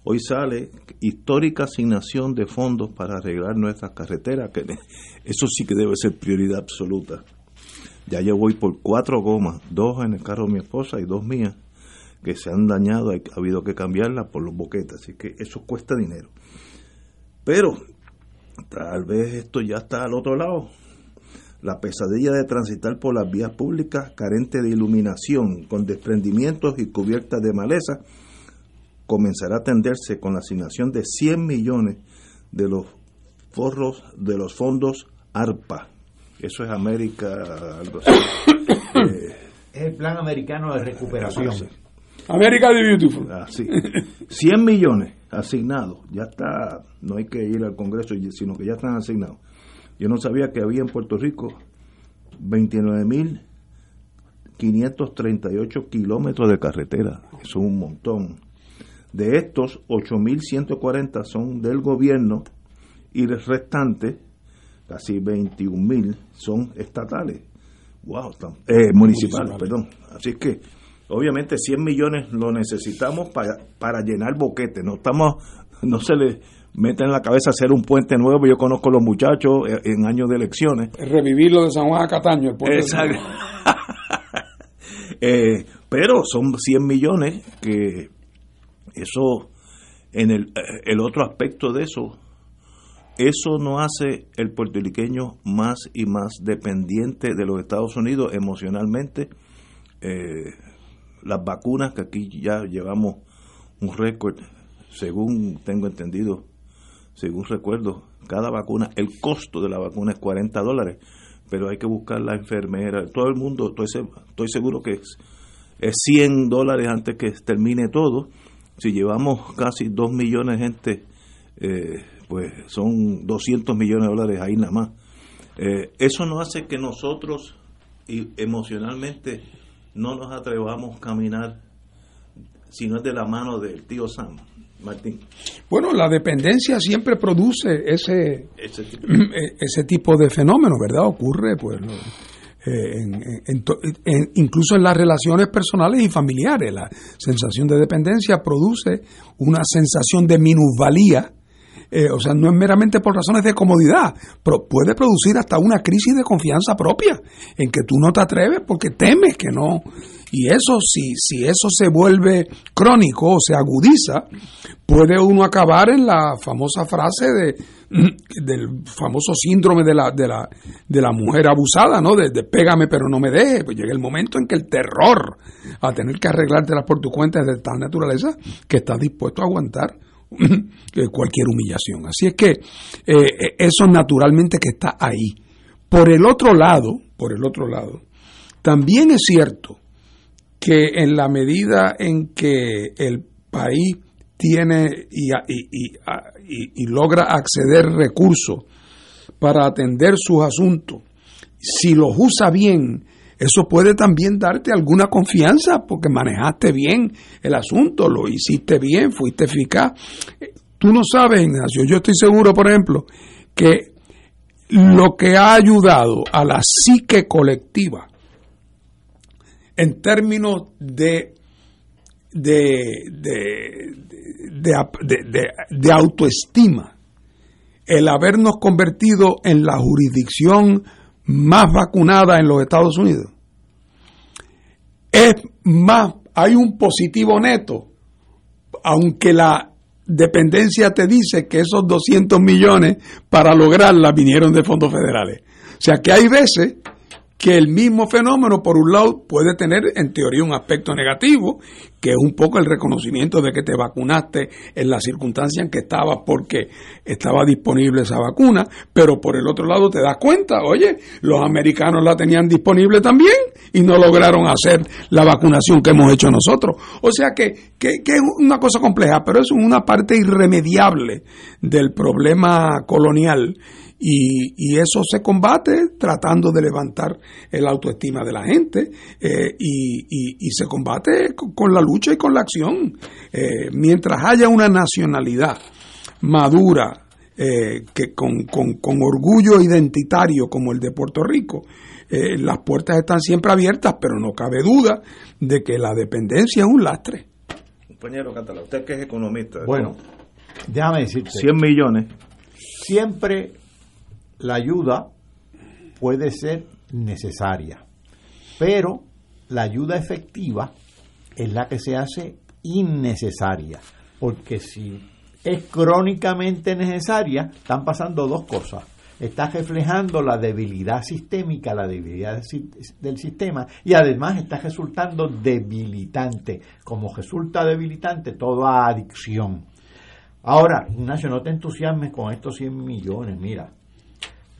Hoy sale histórica asignación de fondos para arreglar nuestras carreteras, que eso sí que debe ser prioridad absoluta. Ya yo voy por cuatro gomas, dos en el carro de mi esposa y dos mías, que se han dañado, ha habido que cambiarlas por los boquetes, así que eso cuesta dinero. Pero tal vez esto ya está al otro lado. La pesadilla de transitar por las vías públicas carente de iluminación, con desprendimientos y cubiertas de maleza, comenzará a atenderse con la asignación de 100 millones de los forros de los fondos ARPA. Eso es América, algo así. Eh, Es el plan americano de recuperación. América the Beautiful. Ah, sí. 100 millones asignados. Ya está, no hay que ir al Congreso, sino que ya están asignados. Yo no sabía que había en Puerto Rico 29.538 kilómetros de carretera. Eso es un montón. De estos, 8.140 son del gobierno y el restante, casi 21.000, son estatales. Wow, están- eh, municipales, Municipales. perdón. Así que, obviamente, 100 millones lo necesitamos para, para llenar boquete. No estamos, no se le mete en la cabeza hacer un puente nuevo. Yo conozco a los muchachos eh, en años de elecciones. Revivir lo de San Juan a Cataño. El puente Exacto. Eh, pero son 100 millones que eso, en el, eh, el otro aspecto de eso, eso no hace el puertorriqueño más y más dependiente de los Estados Unidos emocionalmente. Eh, las vacunas, que aquí ya llevamos un récord, según tengo entendido, según recuerdo, cada vacuna, el costo de la vacuna es 40 dólares, pero hay que buscar la enfermera, todo el mundo, estoy, se- estoy seguro que es, es 100 dólares antes que termine todo. Si llevamos casi 2 millones de gente, eh, pues son 200 millones de dólares ahí nada más. Eh, eso no hace que nosotros emocionalmente no nos atrevamos a caminar si no es de la mano del tío Sam, Martín. Bueno, la dependencia siempre produce ese, Ese tipo. ese tipo de fenómeno, ¿verdad? Ocurre, pues, eh, en- incluso en las relaciones personales y familiares. La sensación de dependencia produce una sensación de minusvalía. Eh, o sea, no es meramente por razones de comodidad, pero puede producir hasta una crisis de confianza propia, en que tú no te atreves porque temes que no. Y eso, si, si eso se vuelve crónico o se agudiza, puede uno acabar en la famosa frase de, del famoso síndrome de la, de la, de la mujer abusada, ¿no? De, pégame pero no me deje. Pues llega el momento en que el terror a tener que arreglártelas por tu cuenta es de tal naturaleza que estás dispuesto a aguantar cualquier humillación. Así es que eh, eso naturalmente que está ahí. Por el otro lado, por el otro lado, también es cierto que en la medida en que el país tiene y- y logra acceder recursos para atender sus asuntos, si los usa bien, eso puede también darte alguna confianza porque manejaste bien el asunto, lo hiciste bien, fuiste eficaz. Tú no sabes, Ignacio, yo estoy seguro, por ejemplo, que lo que ha ayudado a la psique colectiva en términos de, de- de- de autoestima, el habernos convertido en la jurisdicción más vacunada en los Estados Unidos, es más, hay un positivo neto, aunque la dependencia te dice que esos 200 millones para lograrla vinieron de fondos federales. O sea que hay veces que el mismo fenómeno, por un lado, puede tener en teoría un aspecto negativo, que es un poco el reconocimiento de que te vacunaste en la circunstancia en que estabas porque estaba disponible esa vacuna, pero por el otro lado te das cuenta, oye, los americanos la tenían disponible también y no lograron hacer la vacunación que hemos hecho nosotros. O sea que, que, que es una cosa compleja, pero es una parte irremediable del problema colonial y, y, eso se combate tratando de levantar el autoestima de la gente eh, y, y, y, se combate con, con, la lucha y con la acción. Eh, mientras haya una nacionalidad madura, eh, que con, con, con, orgullo identitario como el de Puerto Rico, eh, las puertas están siempre abiertas, pero no cabe duda de que la dependencia es un lastre. Compañero Catala, usted que es economista. Bueno, déjame decirte. 100 millones. Siempre la ayuda puede ser necesaria, pero la ayuda efectiva es la que se hace innecesaria, porque si es crónicamente necesaria, están pasando dos cosas. Está reflejando la debilidad sistémica, la debilidad del sistema y además está resultando debilitante. Como resulta debilitante toda adicción. Ahora, Ignacio, no te entusiasmes con estos 100 millones. Mira,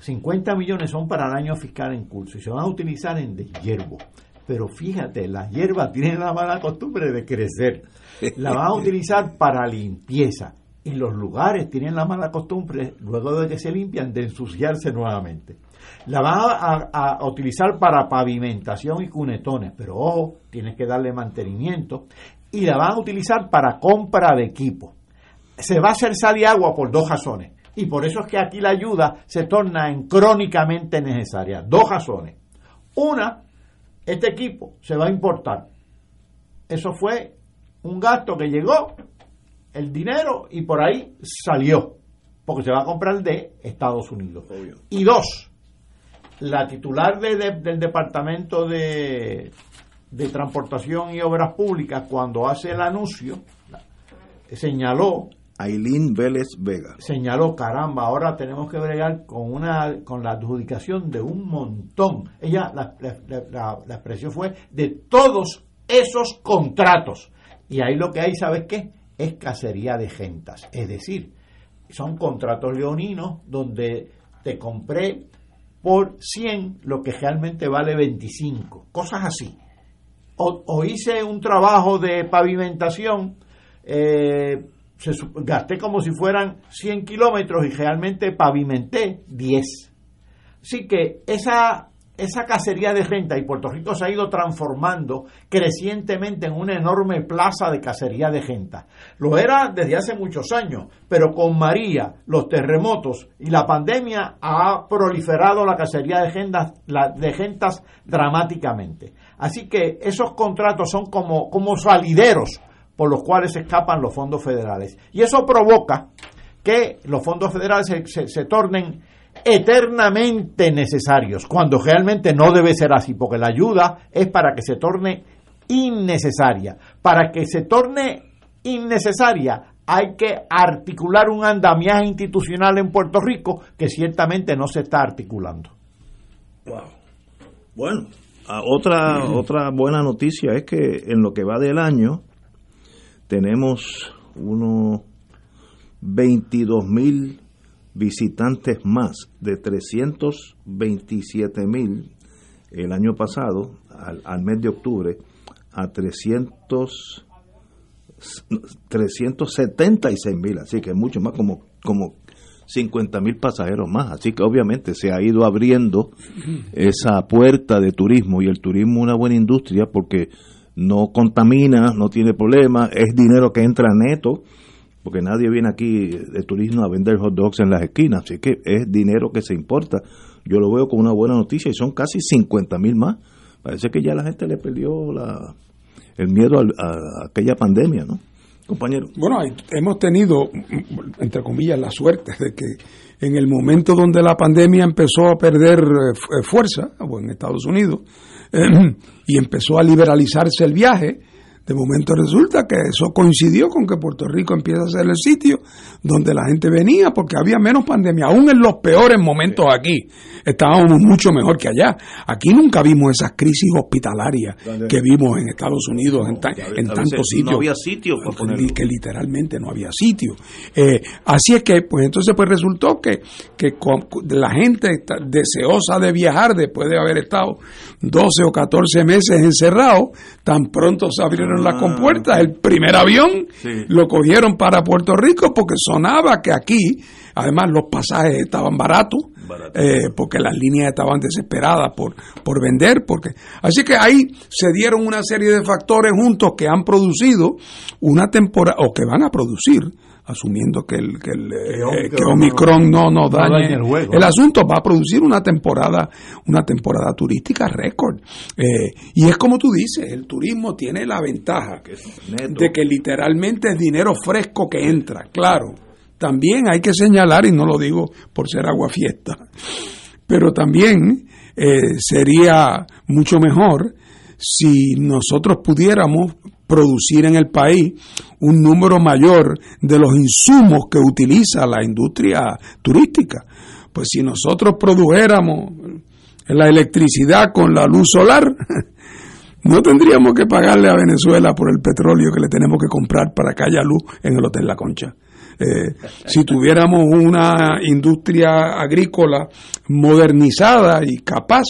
50 millones son para el año fiscal en curso y se van a utilizar en deshiervo. Pero fíjate, la hierba tiene la mala costumbre de crecer. La van a utilizar para limpieza. Y los lugares tienen la mala costumbre, luego de que se limpian, de ensuciarse nuevamente. La van a, a, a utilizar para pavimentación y cunetones, pero ojo, tienes que darle mantenimiento. Y la van a utilizar para compra de equipo. Se va a hacer sal y agua por dos razones y por eso es que aquí la ayuda se torna en crónicamente necesaria. Dos razones. Una, este equipo se va a importar. Eso fue un gasto que llegó, el dinero, y por ahí salió, porque se va a comprar de Estados Unidos. Obvio. Y dos, la titular de, de, del Departamento de, de Transportación y Obras Públicas, cuando hace el anuncio, señaló Ailín Vélez Vega. Señaló, caramba, ahora tenemos que bregar con una con la adjudicación de un montón. Ella, la, la, expresión fue de todos esos contratos. Y ahí lo que hay, ¿sabes qué? Es cacería de gentas. Es decir, son contratos leoninos donde te compré por 100 lo que realmente vale 25. Cosas así. O, o hice un trabajo de pavimentación. Eh, se, gasté como si fueran 100 kilómetros y realmente pavimenté 10. Así que esa, esa cacería de renta, y Puerto Rico se ha ido transformando crecientemente en una enorme plaza de cacería de renta. Lo era desde hace muchos años, pero con María, los terremotos y la pandemia ha proliferado la cacería de gentas, la, de gentas dramáticamente. Así que esos contratos son como, como salideros por los cuales escapan los fondos federales. Y eso provoca que los fondos federales se, se, tornen eternamente necesarios, cuando realmente no debe ser así, porque la ayuda es para que se torne innecesaria. Para que se torne innecesaria hay que articular un andamiaje institucional en Puerto Rico que ciertamente no se está articulando. Wow. Bueno, otra, otra buena noticia es que en lo que va del año, tenemos unos 22 mil visitantes más de 327 mil el año pasado, al, al, mes de octubre, a 300, 376 mil, así que mucho más, como, como 50 mil pasajeros más. Así que obviamente se ha ido abriendo esa puerta de turismo y el turismo una buena industria porque no contamina, no tiene problema, es dinero que entra neto, porque nadie viene aquí de turismo a vender hot dogs en las esquinas, así que es dinero que se importa. Yo lo veo como una buena noticia y son casi 50 mil más. Parece que ya la gente le perdió la, el miedo a, a, aquella pandemia, ¿no? compañero. Bueno, hemos tenido, entre comillas, la suerte de que en el momento donde la pandemia empezó a perder eh, eh, fuerza, o en Estados Unidos, y empezó a liberalizarse el viaje, de momento resulta que eso coincidió con que Puerto Rico empieza a ser el sitio donde la gente venía porque había menos pandemia. Aún en los peores momentos aquí estábamos mucho mejor que allá. Aquí nunca vimos esas crisis hospitalarias que vimos en Estados Unidos, en, ta- en tantos sitios. no había sitio para que literalmente no había sitio. Eh, así es que, pues entonces pues resultó que, que con- la gente está deseosa de viajar después de haber estado 12 o 14 meses encerrado, tan pronto se abrieron las compuertas, el primer avión Sí. lo cogieron para Puerto Rico porque sonaba que aquí, además los pasajes estaban baratos, eh, porque las líneas estaban desesperadas por, por vender, porque así que ahí se dieron una serie de factores juntos que han producido una temporada, o que van a producir, asumiendo que el, que el, eh, que Omicron no nos no dañe dañe el juego. el asunto va a producir una temporada una temporada turística récord. Eh, y es como tú dices el turismo tiene la ventaja de que literalmente es dinero fresco que entra claro también hay que señalar y no lo digo por ser agua fiesta pero también eh, sería mucho mejor si nosotros pudiéramos producir en el país un número mayor de los insumos que utiliza la industria turística. Pues si nosotros produjéramos la electricidad con la luz solar, no tendríamos que pagarle a Venezuela por el petróleo que le tenemos que comprar para que haya luz en el Hotel La Concha. Eh, si tuviéramos una industria agrícola modernizada y capaz,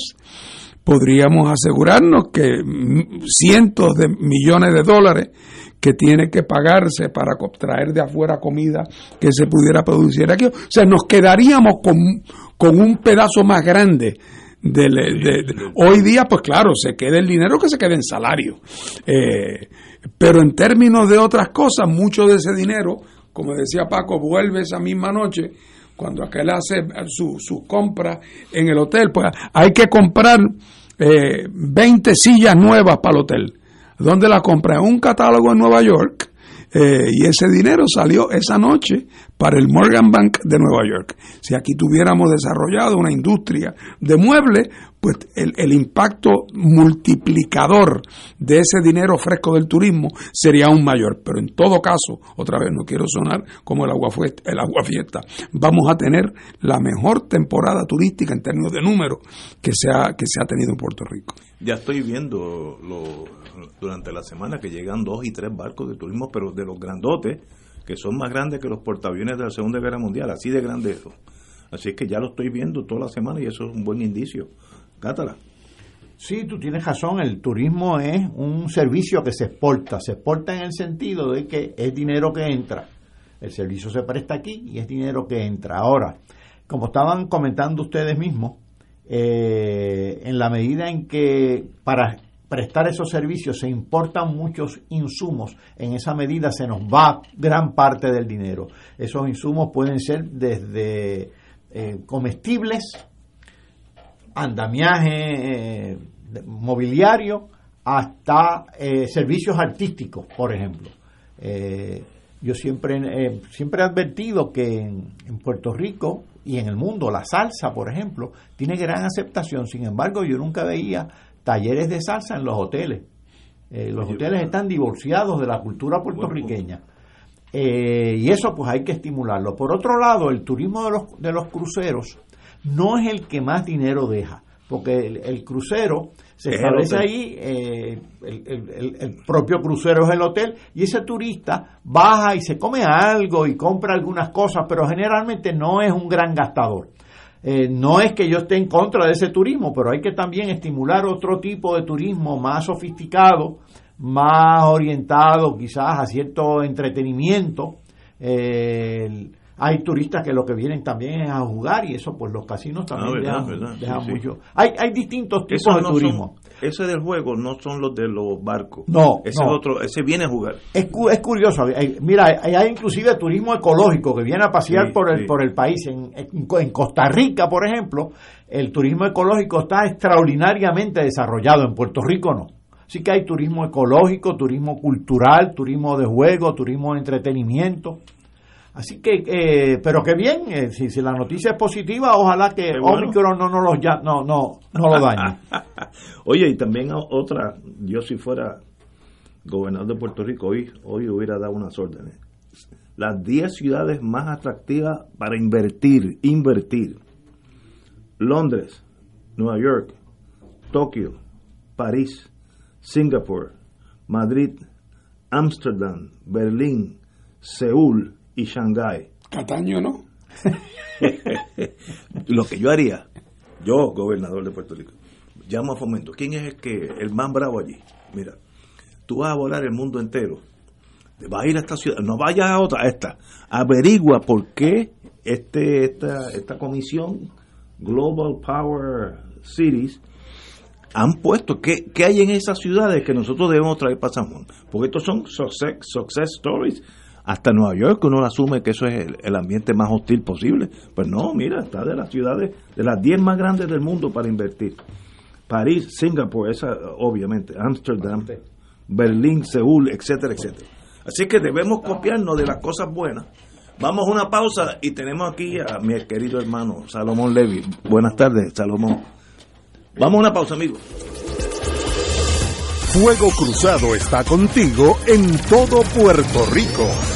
podríamos asegurarnos que mm, cientos de millones de dólares que tiene que pagarse para traer de afuera comida que se pudiera producir aquí. O sea, nos quedaríamos con, con un pedazo más grande. de- de- hoy día, pues claro, se queda el dinero que se queda en salario. Eh, pero en términos de otras cosas, mucho de ese dinero, como decía Paco, vuelve esa misma noche cuando aquel hace su, compra en el hotel, pues hay que comprar eh, 20 sillas nuevas para el hotel. ¿Dónde la compra? En un catálogo en Nueva York. eh, y ese dinero salió esa noche para el Morgan Bank de Nueva York. Si aquí tuviéramos desarrollado una industria de muebles, pues el, el impacto multiplicador de ese dinero fresco del turismo sería aún mayor. Pero en todo caso, otra vez no quiero sonar como el agua, fue- el agua fiesta, vamos a tener la mejor temporada turística en términos de número que se ha, que se ha tenido en Puerto Rico. Ya estoy viendo lo- durante la semana que llegan dos y tres barcos de turismo, pero de los grandotes, que son más grandes que los portaaviones de la Segunda Guerra Mundial, así de grandes son. Así que ya lo estoy viendo toda la semana y eso es un buen indicio. Cátala. Sí, tú tienes razón, el turismo es un servicio que se exporta, se exporta en el sentido de que es dinero que entra, el servicio se presta aquí y es dinero que entra. Ahora, como estaban comentando ustedes mismos, eh, en la medida en que para prestar esos servicios se importan muchos insumos, en esa medida se nos va gran parte del dinero. Esos insumos pueden ser desde eh, comestibles, andamiaje eh, mobiliario hasta eh, servicios artísticos, por ejemplo. Yo siempre, siempre he advertido que en, en Puerto Rico y en el mundo la salsa, por ejemplo, tiene gran aceptación. Sin embargo, yo nunca veía talleres de salsa en los hoteles. Eh, los hoteles están divorciados de la cultura puertorriqueña. Eh, y eso pues hay que estimularlo. Por otro lado, el turismo de los, de los cruceros no es el que más dinero deja, porque el, el crucero se Es establece ahí, eh, el propio crucero es el hotel, y ese turista baja y se come algo y compra algunas cosas, pero generalmente no es un gran gastador. Eh, no es que yo esté en contra de ese turismo, pero hay que también estimular otro tipo de turismo más sofisticado, más orientado quizás a cierto entretenimiento. Eh, hay turistas que lo que vienen también es a jugar y eso pues los casinos también Ah, verdad, dejan, verdad, dejan sí, sí. mucho. Hay, hay distintos tipos de turismo. Ese del juego no son los de los barcos. No, ese no. es otro, ese viene a jugar. Es, cu- es curioso, hay- mira, hay, hay inclusive turismo ecológico que viene a pasear Sí, por, el, sí. por el país. En, en- en Costa Rica, por ejemplo, el turismo ecológico está extraordinariamente desarrollado, en Puerto Rico no. Así que hay turismo ecológico, turismo cultural, turismo de juego, turismo de entretenimiento. Así que, eh, pero qué bien, eh, si, si la noticia es positiva, ojalá que bueno. Omicron no, no, los ya- no, no, no lo dañe. Oye, y también otra, yo si fuera gobernador de Puerto Rico, hoy, hoy hubiera dado unas órdenes. Las 10 ciudades más atractivas para invertir, invertir. Londres, Nueva York, Tokio, París, Singapur, Madrid, Ámsterdam, Berlín, Seúl y Shanghái. Cataño, ¿no? Lo que yo haría, yo, gobernador de Puerto Rico, llamo a Fomento. ¿Quién es el que el más bravo allí? Mira, tú vas a volar el mundo entero. Vas a ir a esta ciudad, no vayas a otra, a esta. Averigua por qué este, esta, esta comisión Global Power Cities han puesto qué, qué hay en esas ciudades que nosotros debemos traer para San Juan. Porque estos son success, success stories. Hasta Nueva York uno asume que eso es el, el ambiente más hostil posible. Pues no, mira, está de las ciudades, de las 10 más grandes del mundo para invertir. París, Singapur, esa obviamente, Ámsterdam, Berlín, Seúl, etcétera, etcétera. Así que debemos copiarnos de las cosas buenas. Vamos a una pausa y tenemos aquí a mi querido hermano Salomón Levy. Buenas tardes, Salomón. Vamos a una pausa, amigos. Fuego Cruzado está contigo en todo Puerto Rico.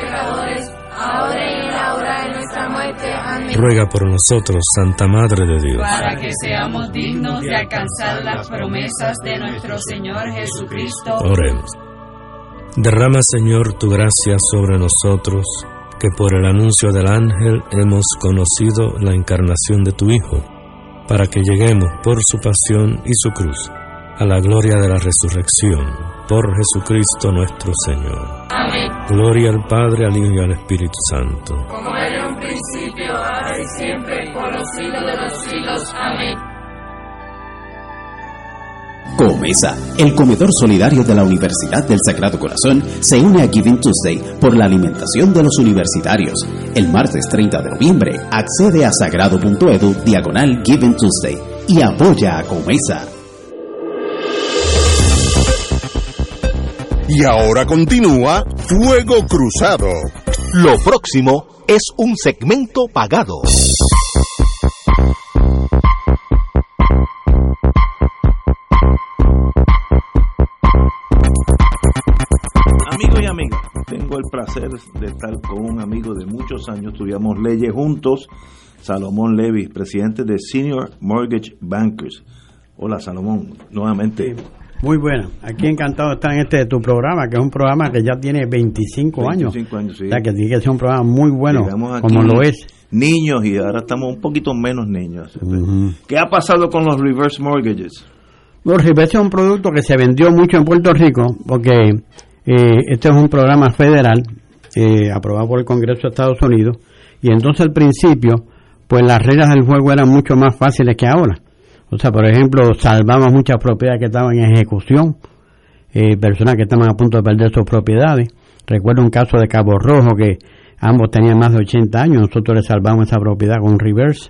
ahora y en la hora de nuestra muerte. Amén. Ruega por nosotros, Santa Madre de Dios. Para que seamos dignos de alcanzar las promesas de nuestro Señor Jesucristo. Oremos. Derrama, Señor, tu gracia sobre nosotros, que por el anuncio del ángel hemos conocido la encarnación de tu Hijo, para que lleguemos por su pasión y su cruz a la gloria de la resurrección, por Jesucristo nuestro Señor. Amén. Gloria al Padre, al Hijo y al Espíritu Santo. Como era en un principio, ahora y siempre, por los siglos de los siglos. Amén. Comesa, el comedor solidario de la Universidad del Sagrado Corazón, se une a Giving Tuesday por la alimentación de los universitarios. El martes 30 de noviembre, accede a sagrado.edu diagonal Giving Tuesday y apoya a Comesa. Y ahora continúa Fuego Cruzado. Lo próximo es un segmento pagado. Amigos y amigas, tengo el placer de estar con un amigo de muchos años, estudiamos leyes juntos, Salomón Levy, presidente de Senior Mortgage Bankers. Hola Salomón, nuevamente. Muy bueno, aquí encantado de estar en este tu programa, que es un programa que ya tiene 25, años. 25 años, sí. O sea, que tiene que ser un programa muy bueno, aquí como lo es. Niños y ahora estamos un poquito menos niños. ¿Qué ha pasado con los reverse mortgages? Los reverse es un producto que se vendió mucho en Puerto Rico, porque eh, este es un programa federal eh, aprobado por el Congreso de Estados Unidos, y entonces al principio, pues las reglas del juego eran mucho más fáciles que ahora. O sea, por ejemplo, salvamos muchas propiedades que estaban en ejecución, eh, personas que estaban a punto de perder sus propiedades. Recuerdo un caso de Cabo Rojo que ambos tenían más de 80 años, nosotros le salvamos esa propiedad con reverse.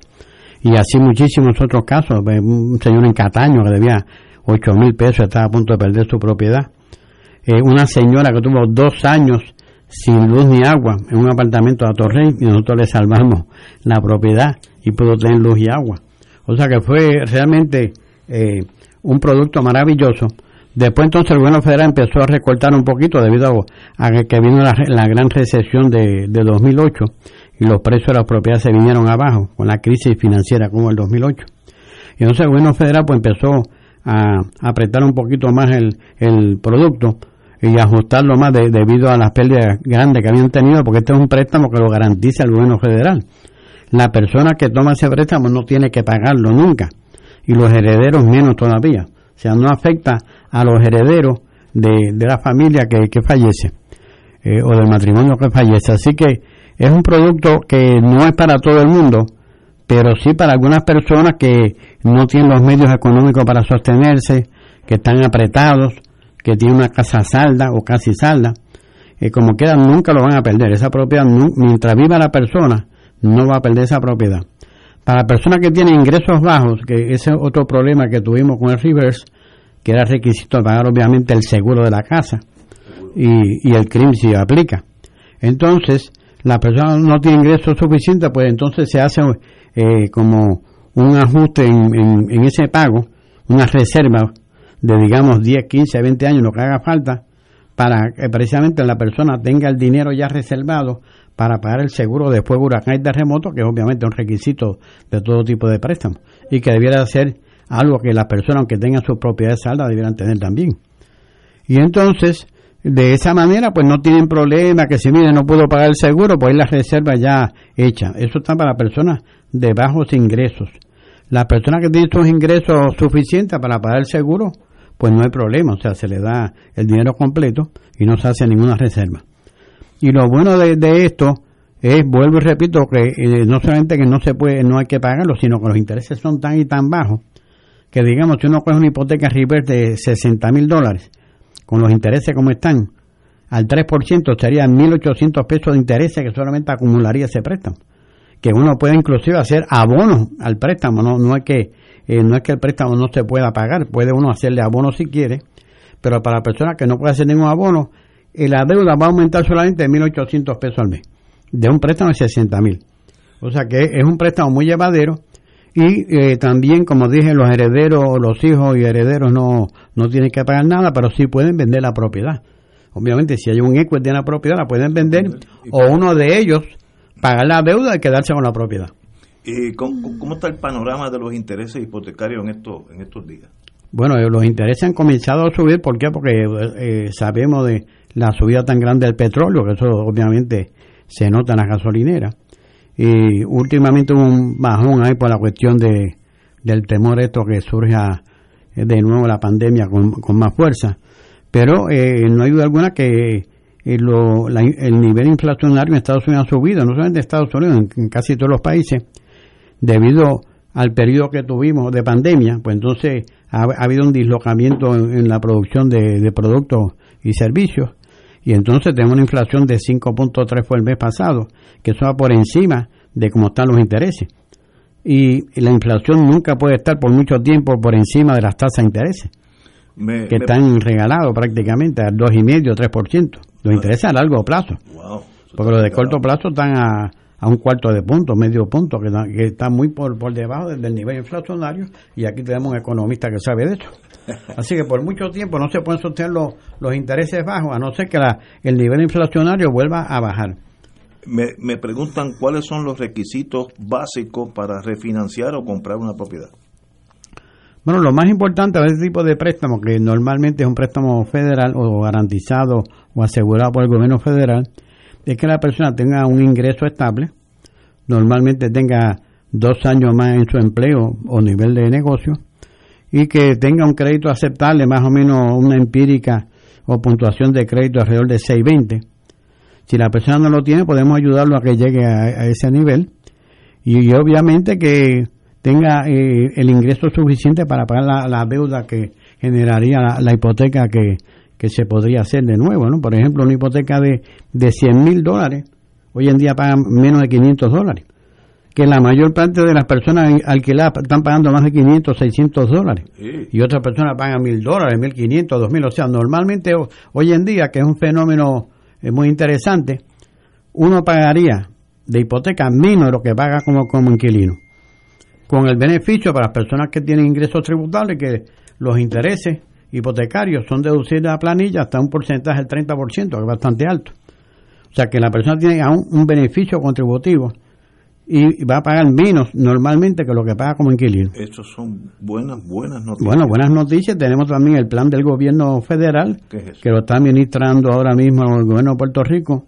Y así muchísimos otros casos. Un señor en Cataño que debía 8 mil pesos, estaba a punto de perder su propiedad. Eh, una señora que tuvo dos años sin luz ni agua en un apartamento de Torrey y nosotros le salvamos la propiedad y pudo tener luz y agua. O sea que fue realmente eh, un producto maravilloso. Después entonces el gobierno federal empezó a recortar un poquito debido a que vino la, la gran recesión de, de 2008 y los precios de las propiedades se vinieron abajo con la crisis financiera como el 2008. Y entonces el gobierno federal pues empezó a apretar un poquito más el, el producto y ajustarlo más de- debido a las pérdidas grandes que habían tenido, porque este es un préstamo que lo garantiza el gobierno federal. La persona que toma ese préstamo no tiene que pagarlo nunca, y los herederos menos todavía. O sea, no afecta a los herederos de, de la familia que, que fallece, eh, o del matrimonio que fallece. Así que es un producto que no es para todo el mundo, pero sí para algunas personas que no tienen los medios económicos para sostenerse, que están apretados, que tienen una casa salda o casi salda, eh, como queda nunca lo van a perder. Esa propiedad, mientras viva la persona, no va a perder esa propiedad. Para personas que tienen ingresos bajos, que ese es otro problema que tuvimos con el reverse, que era requisito pagar obviamente el seguro de la casa y, y el crimen si aplica. Entonces, la persona no tiene ingresos suficientes, pues entonces se hace eh, como un ajuste en, en- en ese pago, una reserva de digamos 10, 15, 20 años, lo que haga falta, para que precisamente la persona tenga el dinero ya reservado para pagar el seguro de huracán y terremoto, que es obviamente un requisito de todo tipo de préstamo, y que debiera ser algo que las personas, aunque tengan sus propiedades saldas, debieran tener también. Y entonces, de esa manera, pues no tienen problema, que si mire, no puedo pagar el seguro, pues la reserva ya hecha. Eso está para personas de bajos ingresos. La persona que tiene sus ingresos suficientes para pagar el seguro, pues no hay problema, o sea, se le da el dinero completo y no se hace ninguna reserva. Y lo bueno de, esto es, vuelvo y repito, que eh, no solamente que no se puede, no hay que pagarlo, sino que los intereses son tan y tan bajos que digamos, si uno coge una hipoteca reverse de 60 mil dólares, con los intereses como están, al 3% serían 1.800 pesos de intereses que solamente acumularía ese préstamo. Que uno puede inclusive hacer abonos al préstamo, no, no, es que, eh, no es que el préstamo no se pueda pagar, puede uno hacerle abono si quiere, pero para personas que no puede hacer ningún abono, la deuda va a aumentar solamente 1.800 pesos al mes, de un préstamo de 60 mil. O sea que es un préstamo muy llevadero y eh, también, como dije, los herederos, los hijos y herederos no, no tienen que pagar nada, pero sí pueden vender la propiedad. Obviamente, si hay un equity en la propiedad, la pueden vender, o uno de ellos pagar la deuda y quedarse con la propiedad. ¿Y cómo, cómo está el panorama de los intereses hipotecarios en estos, en estos días? Bueno, eh, los intereses han comenzado a subir, ¿por qué? Porque eh, sabemos de la subida tan grande del petróleo, que eso obviamente se nota en las gasolineras. Y últimamente hubo un bajón ahí por la cuestión de, del temor esto que surge a- de nuevo la pandemia con, con más fuerza. Pero eh, no hay duda alguna que eh, lo- la- el nivel inflacionario en Estados Unidos ha subido, no solamente en Estados Unidos, en, casi todos los países, debido al periodo que tuvimos de pandemia, pues entonces ha, ha habido un dislocamiento en, la producción de productos y servicios y entonces tenemos una inflación de 5.3 fue el mes pasado, que eso va por encima de cómo están los intereses. Y la inflación nunca puede estar por mucho tiempo por encima de las tasas de intereses, Me- que me- están regalados prácticamente al 2,5 o 3%. Los intereses a largo plazo. Wow. Porque los de corto plazo están a, a un cuarto de punto, medio punto, que, está muy por, por debajo del, del nivel inflacionario, y aquí tenemos un economista que sabe de eso. Así que por mucho tiempo no se pueden sostener los, los intereses bajos, a no ser que la, el nivel inflacionario vuelva a bajar. Me, me preguntan cuáles son los requisitos básicos para refinanciar o comprar una propiedad. Bueno, lo más importante de este tipo de préstamo, que normalmente es un préstamo federal o garantizado o asegurado por el gobierno federal, es que la persona tenga un ingreso estable, normalmente tenga dos años más en su empleo o nivel de negocio, y que tenga un crédito aceptable, más o menos una empírica o puntuación de crédito alrededor de 620. Si la persona no lo tiene, podemos ayudarlo a que llegue a, ese nivel. y, obviamente que tenga eh, el ingreso suficiente para pagar la, deuda que generaría la hipoteca que, que se podría hacer de nuevo, ¿no? Por ejemplo, una hipoteca de, de 100 mil dólares, hoy en día pagan menos de 500 dólares. Que la mayor parte de las personas alquiladas están pagando más de 500, 600 dólares. Y otras personas pagan mil dólares, 1500, 2000. O sea, normalmente ho- hoy en día, que es un fenómeno eh, muy interesante, uno pagaría de hipoteca menos de lo que paga como, como inquilino. Con el beneficio para las personas que tienen ingresos tributables, que los intereses hipotecarios son deducidos a la planilla hasta un porcentaje del 30%, que es bastante alto. O sea que la persona tiene aún un beneficio contributivo y va a pagar menos normalmente que lo que paga como inquilino. Estos son buenas, buenas noticias. Bueno, buenas noticias. Tenemos también el plan del gobierno federal, que lo está administrando ahora mismo el gobierno de Puerto Rico,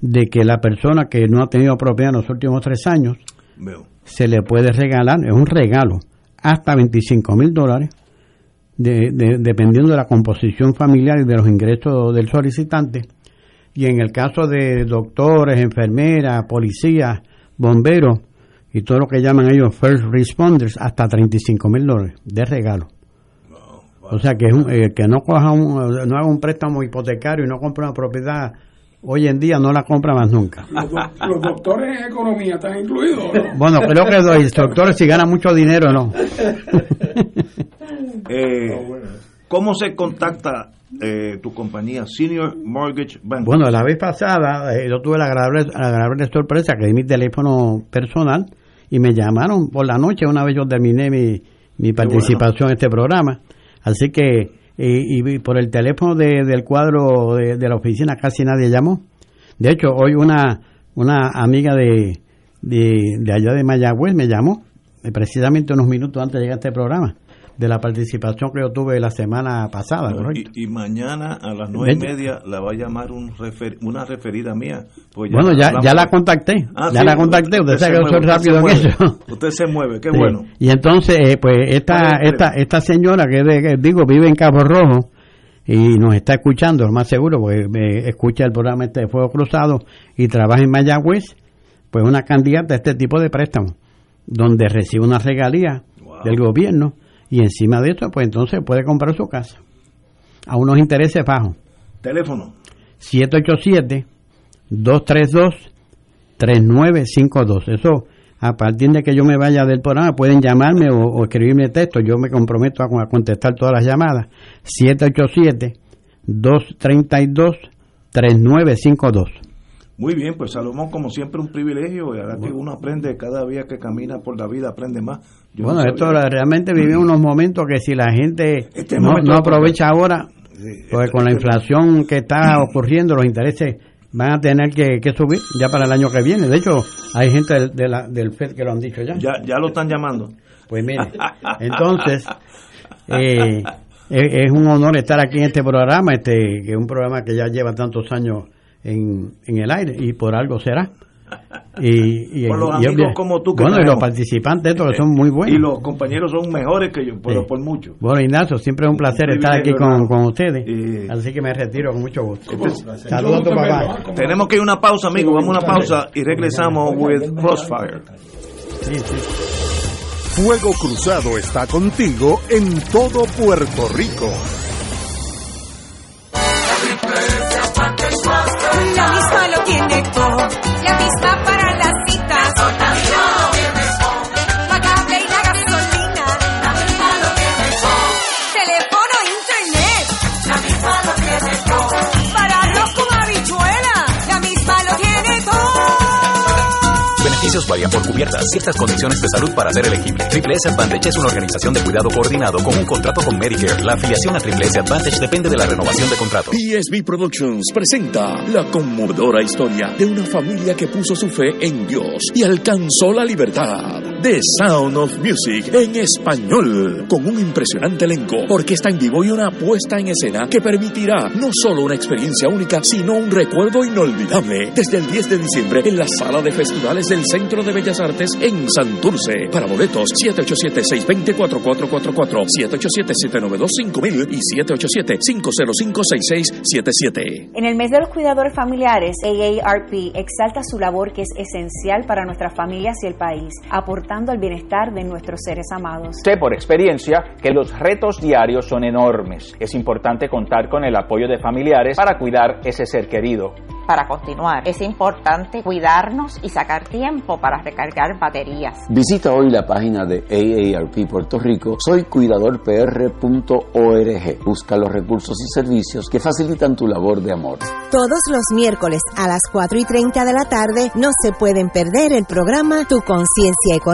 de que la persona que no ha tenido propiedad en los últimos tres años Veo. se le puede regalar, es un regalo, hasta 25 mil dólares, de- de- dependiendo de la composición familiar y de los ingresos del solicitante. Y en el caso de doctores, enfermeras, policías, bomberos y todo lo que llaman ellos first responders, hasta 35 mil dólares de regalo. O sea que es un- el que no coja un, no haga un préstamo hipotecario y no compra una propiedad, hoy en día no la compra más nunca. Los, doc- los doctores en economía están incluidos, ¿o ¿no? Bueno, creo que los instructores si ganan mucho dinero no. Eh, ¿Cómo se contacta eh, tu compañía Senior Mortgage Bank? Bueno, la vez pasada eh, yo tuve la agradable, la agradable sorpresa que di mi teléfono personal y me llamaron por la noche una vez yo terminé mi, mi participación en este programa. Así que, y, y por el teléfono de- del cuadro de, de la oficina casi nadie llamó. De hecho, hoy una, una amiga de, de, de allá de Mayagüez me llamó, eh, precisamente unos minutos antes de llegar a este programa, de la participación que yo tuve la semana pasada, ¿correcto? Y, y mañana a las nueve y media la va a llamar un refer- una referida mía. pues Bueno, ya, hablamos. ya la contacté, Ah, ya sí, la contacté, usted se sabe que yo soy mueve, usted rápido en eso. Usted se mueve, qué Sí. bueno. Y entonces, eh, pues esta, ¿Cuál es el esta, esta señora que, de- que digo vive en Cabo Rojo y nos está escuchando, lo más seguro, porque me escucha el programa este de Fuego Cruzado y trabaja en Mayagüez, pues una candidata a este tipo de préstamo, donde recibe una regalía del gobierno y encima de esto, pues entonces puede comprar su casa a unos intereses bajos. Teléfono. 787-232-3952. Eso, a partir de que yo me vaya del programa, pueden llamarme o, o escribirme texto. Yo me comprometo a, a contestar todas las llamadas. 787-232-3952. Muy bien, pues Salomón, como siempre, un privilegio. Y ahora que uno aprende cada día que camina por la vida, aprende más. Yo Bueno, no esto realmente vivimos unos momentos que si la gente Este no, aprovecha ahora, este pues con la inflación que está ocurriendo, los intereses van a tener que, que subir ya para el año que viene. De hecho, hay gente del, de la- del FED que lo han dicho ya. Ya, ya lo están llamando. Pues mire, entonces, eh, es, es un honor estar aquí en este programa, este que es un programa que ya lleva tantos años en, en el aire y por algo será. Y, y, Por los y amigos obvia- como tú que Bueno, y los participantes estos que son muy buenos. Y los compañeros son mejores que yo, pero Sí. por mucho. Bueno, Ignacio, siempre es un placer Un estar aquí con, con ustedes. Así que me retiro con mucho gusto. Este- Saludos a tu papá. Tenemos que ir a una pausa, amigos. Vamos a una pausa y regresamos with Crossfire. Fuego Cruzado está contigo en todo Puerto Rico. Tiene todo. La misma varían por cubiertas. Ciertas condiciones de salud para ser elegible. Triple S Advantage es una organización de cuidado coordinado con un contrato con Medicare. La afiliación a Triple S Advantage depende de la renovación de contrato. PSB Productions presenta la conmovedora historia de una familia que puso su fe en Dios y alcanzó la libertad. The Sound of Music en español, con un impresionante elenco, orquesta en vivo y una puesta en escena que permitirá no solo una experiencia única, sino un recuerdo inolvidable. Desde el 10 de diciembre en la sala de festivales del Centro de Bellas Artes en Santurce. Para boletos, 787-620-4444, 787-792-5000 y 787-505-6677. En el mes de los cuidadores familiares, AARP exalta su labor que es esencial para nuestras familias y el país, aportando al bienestar de nuestros seres amados. Sé por experiencia que los retos diarios son enormes. Es importante contar con el apoyo de familiares para cuidar ese ser querido. Para continuar, es importante cuidarnos y sacar tiempo para recargar baterías. Visita hoy la página de AARP Puerto Rico, soycuidadorpr.org. Busca los recursos y servicios que facilitan tu labor de amor. Todos los miércoles a las 4 y 30 de la tarde no se pueden perder el programa Tu Conciencia Económica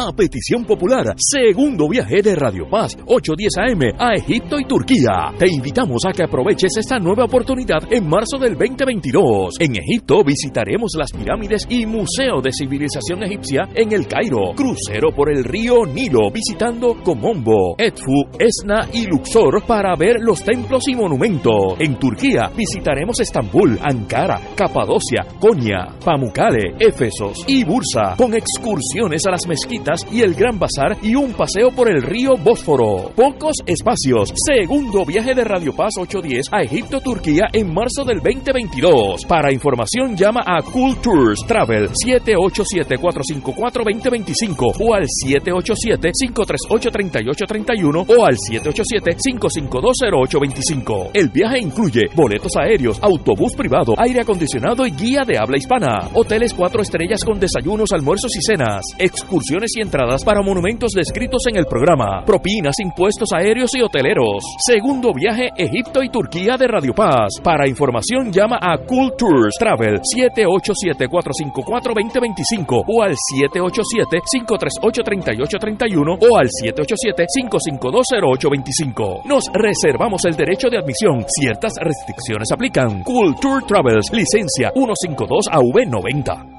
A petición popular, segundo viaje de Radio Paz, 810 AM a Egipto y Turquía. Te invitamos a que aproveches esta nueva oportunidad en marzo del 2022. En Egipto visitaremos las pirámides y Museo de Civilización Egipcia en el Cairo. Crucero por el río Nilo, visitando Comombo, Edfu, Esna y Luxor para ver los templos y monumentos. En Turquía visitaremos Estambul, Ankara, Capadocia, Konya, Pamukkale, Éfesos y Bursa, con excursiones a las mezquitas y el Gran Bazar y un paseo por el río Bósforo. Pocos espacios. Segundo viaje de Radio Paz 810 a Egipto, Turquía en marzo del 2022. Para información llama a Cool Tours Travel 787-454-2025 o al 787-538-3831 o al 787-552-0825. El viaje incluye boletos aéreos, autobús privado, aire acondicionado y guía de habla hispana. Hoteles cuatro estrellas con desayunos, almuerzos y cenas. Excursiones y entradas para monumentos descritos en el programa. Propinas, impuestos aéreos y hoteleros. Segundo viaje Egipto y Turquía de Radio Paz. Para información llama a Cool Tours Travel 787-454-2025 o al 787-538-3831 o al 787-552-0825. Nos reservamos el derecho de admisión. Ciertas restricciones aplican. Cool Tour Travels, licencia 152AV90.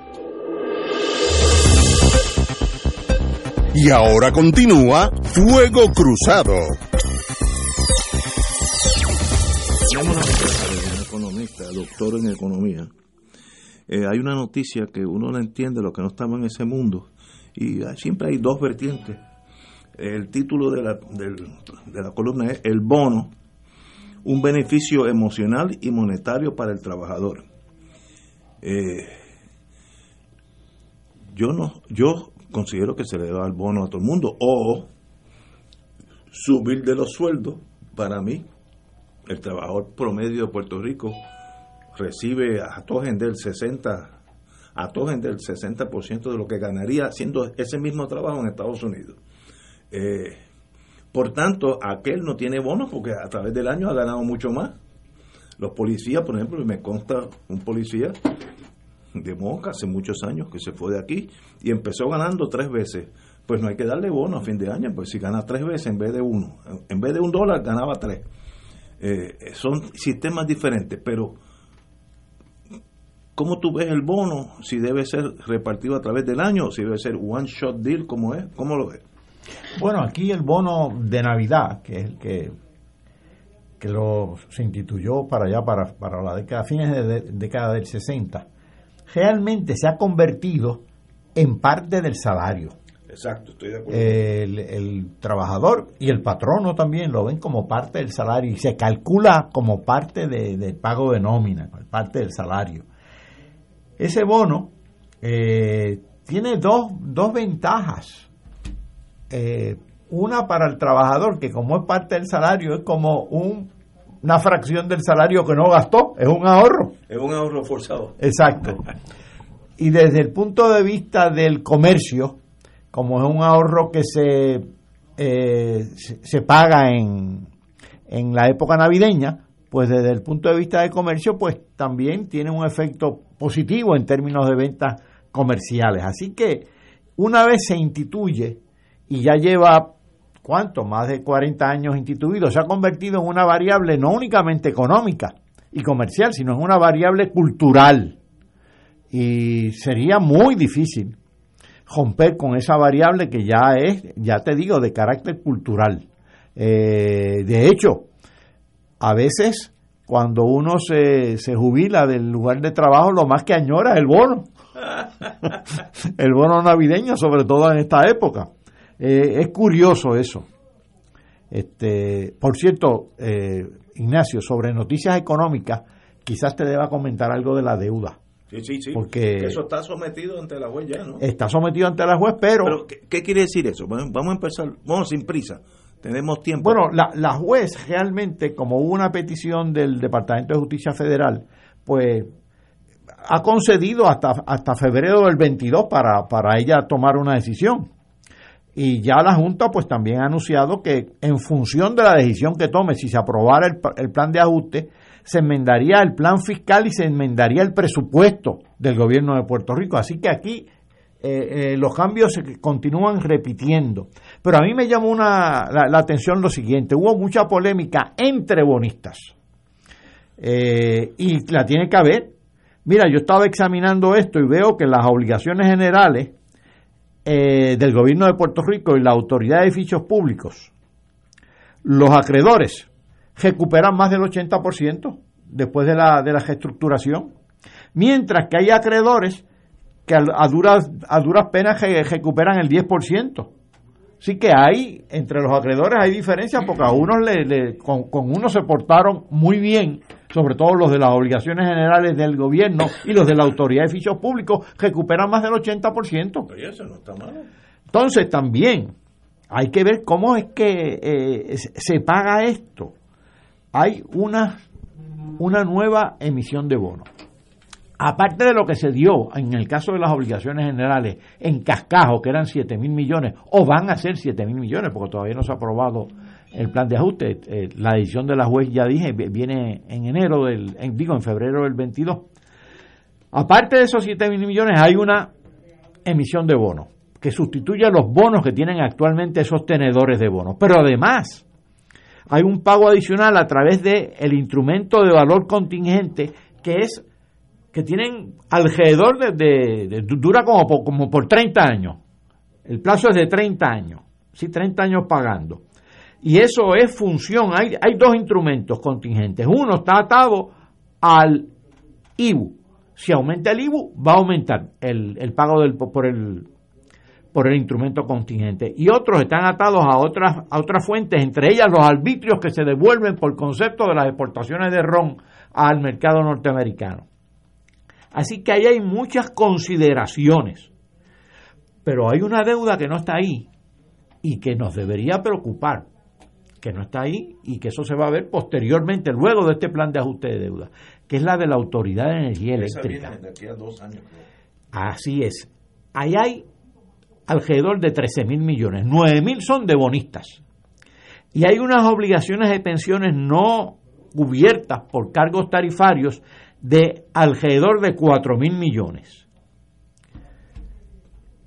Y ahora continúa Fuego Cruzado. Un economista, doctor en economía. Eh, hay una noticia que uno no entiende lo que no estaba en ese mundo y siempre hay dos vertientes. El título de la, de la columna es El bono, un beneficio emocional y monetario para el trabajador. Eh, yo no, yo considero que se le da el bono a todo el mundo o subir de los sueldos para mí el trabajador promedio de Puerto Rico recibe a togen del 60 a togen del 60% de lo que ganaría haciendo ese mismo trabajo en Estados Unidos. Eh, por tanto, aquel no tiene bonos porque a través del año ha ganado mucho más. Los policías, por ejemplo, me consta un policía de Moca hace muchos años que se fue de aquí y empezó ganando tres veces. Pues no hay que darle bono a fin de año, pues si gana tres veces en vez de uno, en vez de un dólar ganaba tres. Eh, son sistemas diferentes, pero ¿cómo tú ves el bono? Si debe ser repartido a través del año, si debe ser one shot deal, ¿cómo es? ¿Cómo lo ves? Bueno, aquí el bono de Navidad, que es el que, que lo, se instituyó para allá, para, para la década, fines de, de- década del 60, realmente se ha convertido en parte del salario. Exacto, estoy de acuerdo. El, el trabajador y el patrono también lo ven como parte del salario y se calcula como parte de- del pago de nómina, parte del salario. Ese bono eh, tiene dos, dos ventajas. Eh, una para el trabajador, que como es parte del salario, es como un- una fracción del salario que no gastó, es un ahorro. Es un ahorro forzado. Exacto. Y desde el punto de vista del comercio, como es un ahorro que se, eh, se, paga en, en la época navideña, pues desde el punto de vista de comercio, pues también tiene un efecto positivo en términos de ventas comerciales. Así que una vez se instituye y ya lleva, ¿cuánto? Más de 40 años instituido, se ha convertido en una variable no únicamente económica y comercial, sino en una variable cultural. Y sería muy difícil romper con esa variable que ya es, ya te digo, de carácter cultural. Eh, de hecho, a veces cuando uno se, se jubila del lugar de trabajo, lo más que añora es el bono. el bono navideño, sobre todo en esta época. Eh, es curioso eso. Este, por cierto, eh, Ignacio, sobre noticias económicas, quizás te deba comentar algo de la deuda. Sí, sí, sí. Porque eso está sometido ante la juez ya, ¿no? Está sometido ante la juez, pero... Pero, ¿qué, qué quiere decir eso? Bueno, vamos a empezar, vamos sin prisa. Tenemos tiempo. Bueno, la, la juez realmente, como hubo una petición del Departamento de Justicia Federal, pues ha concedido hasta, hasta febrero del 22 para, para ella tomar una decisión. Y ya la Junta pues también ha anunciado que en función de la decisión que tome, si se aprobara el, plan de ajuste, se enmendaría el plan fiscal y se enmendaría el presupuesto del gobierno de Puerto Rico. Así que aquí eh, eh, los cambios se continúan repitiendo. Pero a mí me llamó una, la, la atención lo siguiente, hubo mucha polémica entre bonistas. Eh, y la tiene que haber. Mira, yo estaba examinando esto y veo que las obligaciones generales eh, del gobierno de Puerto Rico y la autoridad de edificios públicos, los acreedores recuperan más del 80% después de la, de la reestructuración, mientras que hay acreedores que a, duras, a duras penas re- recuperan el 10%. Así que hay, entre los acreedores hay diferencias porque a unos le, le- con, con unos se portaron muy bien, sobre todo los de las obligaciones generales del gobierno y los de la autoridad de edificios públicos, recuperan más del 80%. Oye, eso no está mal. Entonces también hay que ver cómo es que eh, se- se paga esto. Hay una, una nueva emisión de bonos. Aparte de lo que se dio en el caso de las obligaciones generales en cascajo, que eran 7 mil millones, o van a ser 7 mil millones, porque todavía no se ha aprobado el plan de ajuste. Eh, la decisión de la juez, ya dije, vi- viene en enero, del, digo, en febrero del 22. Aparte de esos 7 mil millones, hay una emisión de bonos que sustituye a los bonos que tienen actualmente esos tenedores de bonos. Pero además, hay un pago adicional a través del el instrumento de valor contingente que es que tienen alrededor de, de- de- dura como por, como por 30 años. El plazo es de 30 años, sí, 30 años pagando. Y eso es función, hay, hay dos instrumentos contingentes. Uno está atado al IBU. Si aumenta el IBU, va a aumentar el, el pago del, por el por el instrumento contingente y otros están atados a otras a otras fuentes, entre ellas los arbitrios que se devuelven por concepto de las exportaciones de ron al mercado norteamericano. Así que ahí hay muchas consideraciones, pero hay una deuda que no está ahí y que nos debería preocupar, que no está ahí y que eso se va a ver posteriormente, luego de este plan de ajuste de deuda, que es la de la Autoridad de Energía Eléctrica. viene de aquí a dos años. Así es. Ahí hay alrededor de 13 mil millones. 9 mil son de bonistas. Y hay unas obligaciones de pensiones no cubiertas por cargos tarifarios de alrededor de 4 mil millones.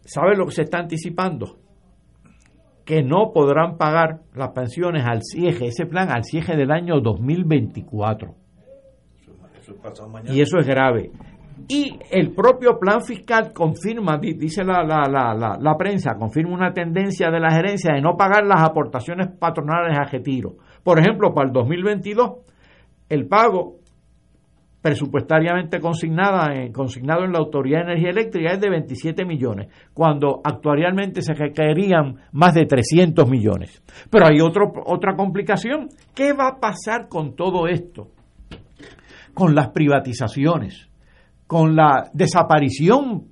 ¿Sabe lo que se está anticipando? Que no podrán pagar las pensiones al cierre, ese plan al cierre del año 2024. Eso es pasado mañana. Y eso es grave. Y el propio plan fiscal confirma, di- dice la, la, la, la, la prensa, confirma una tendencia de la gerencia de no pagar las aportaciones patronales a retiro. Por ejemplo, para el 2022, el pago presupuestariamente consignada en- consignado en la Autoridad de Energía Eléctrica es de 27 millones, cuando actuarialmente se requerían más de 300 millones. Pero hay otro, otra complicación. ¿Qué va a pasar con todo esto? Con las privatizaciones, con la desaparición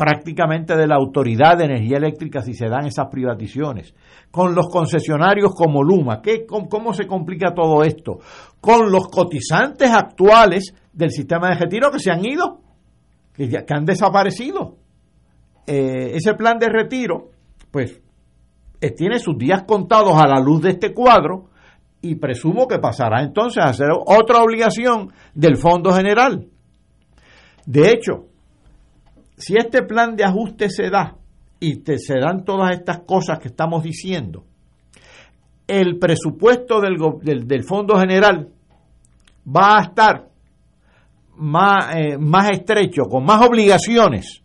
prácticamente de la Autoridad de Energía Eléctrica si se dan esas privatizaciones, con los concesionarios como Luma, ¿qué, cómo, cómo se complica todo esto? Con los cotizantes actuales del sistema de retiro que se han ido, que, ya- que han desaparecido. Eh, ese plan de retiro, pues, eh, tiene sus días contados a la luz de este cuadro y presumo que pasará entonces a ser otra obligación del Fondo General. De hecho, si este plan de ajuste se da y te, se dan todas estas cosas que estamos diciendo, el presupuesto del, del, Fondo General va a estar más, eh, más estrecho, con más obligaciones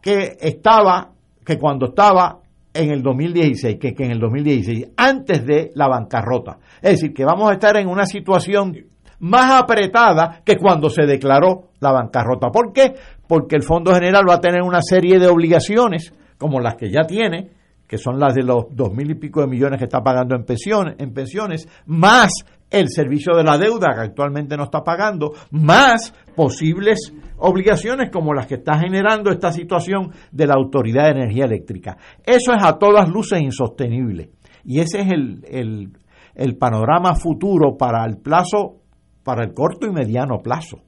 que estaba, que cuando estaba en el 2016, que, que en el 2016, antes de la bancarrota. Es decir, que vamos a estar en una situación más apretada que cuando se declaró la bancarrota. ¿Por qué? Porque el Fondo General va a tener una serie de obligaciones, como las que ya tiene, que son las de los dos mil y pico de millones que está pagando en pensiones, en pensiones, más el servicio de la deuda que actualmente no está pagando, más posibles obligaciones como las que está generando esta situación de la Autoridad de Energía Eléctrica. Eso es a todas luces insostenible. Y ese es el, el, el panorama futuro para el plazo, para el corto y mediano plazo.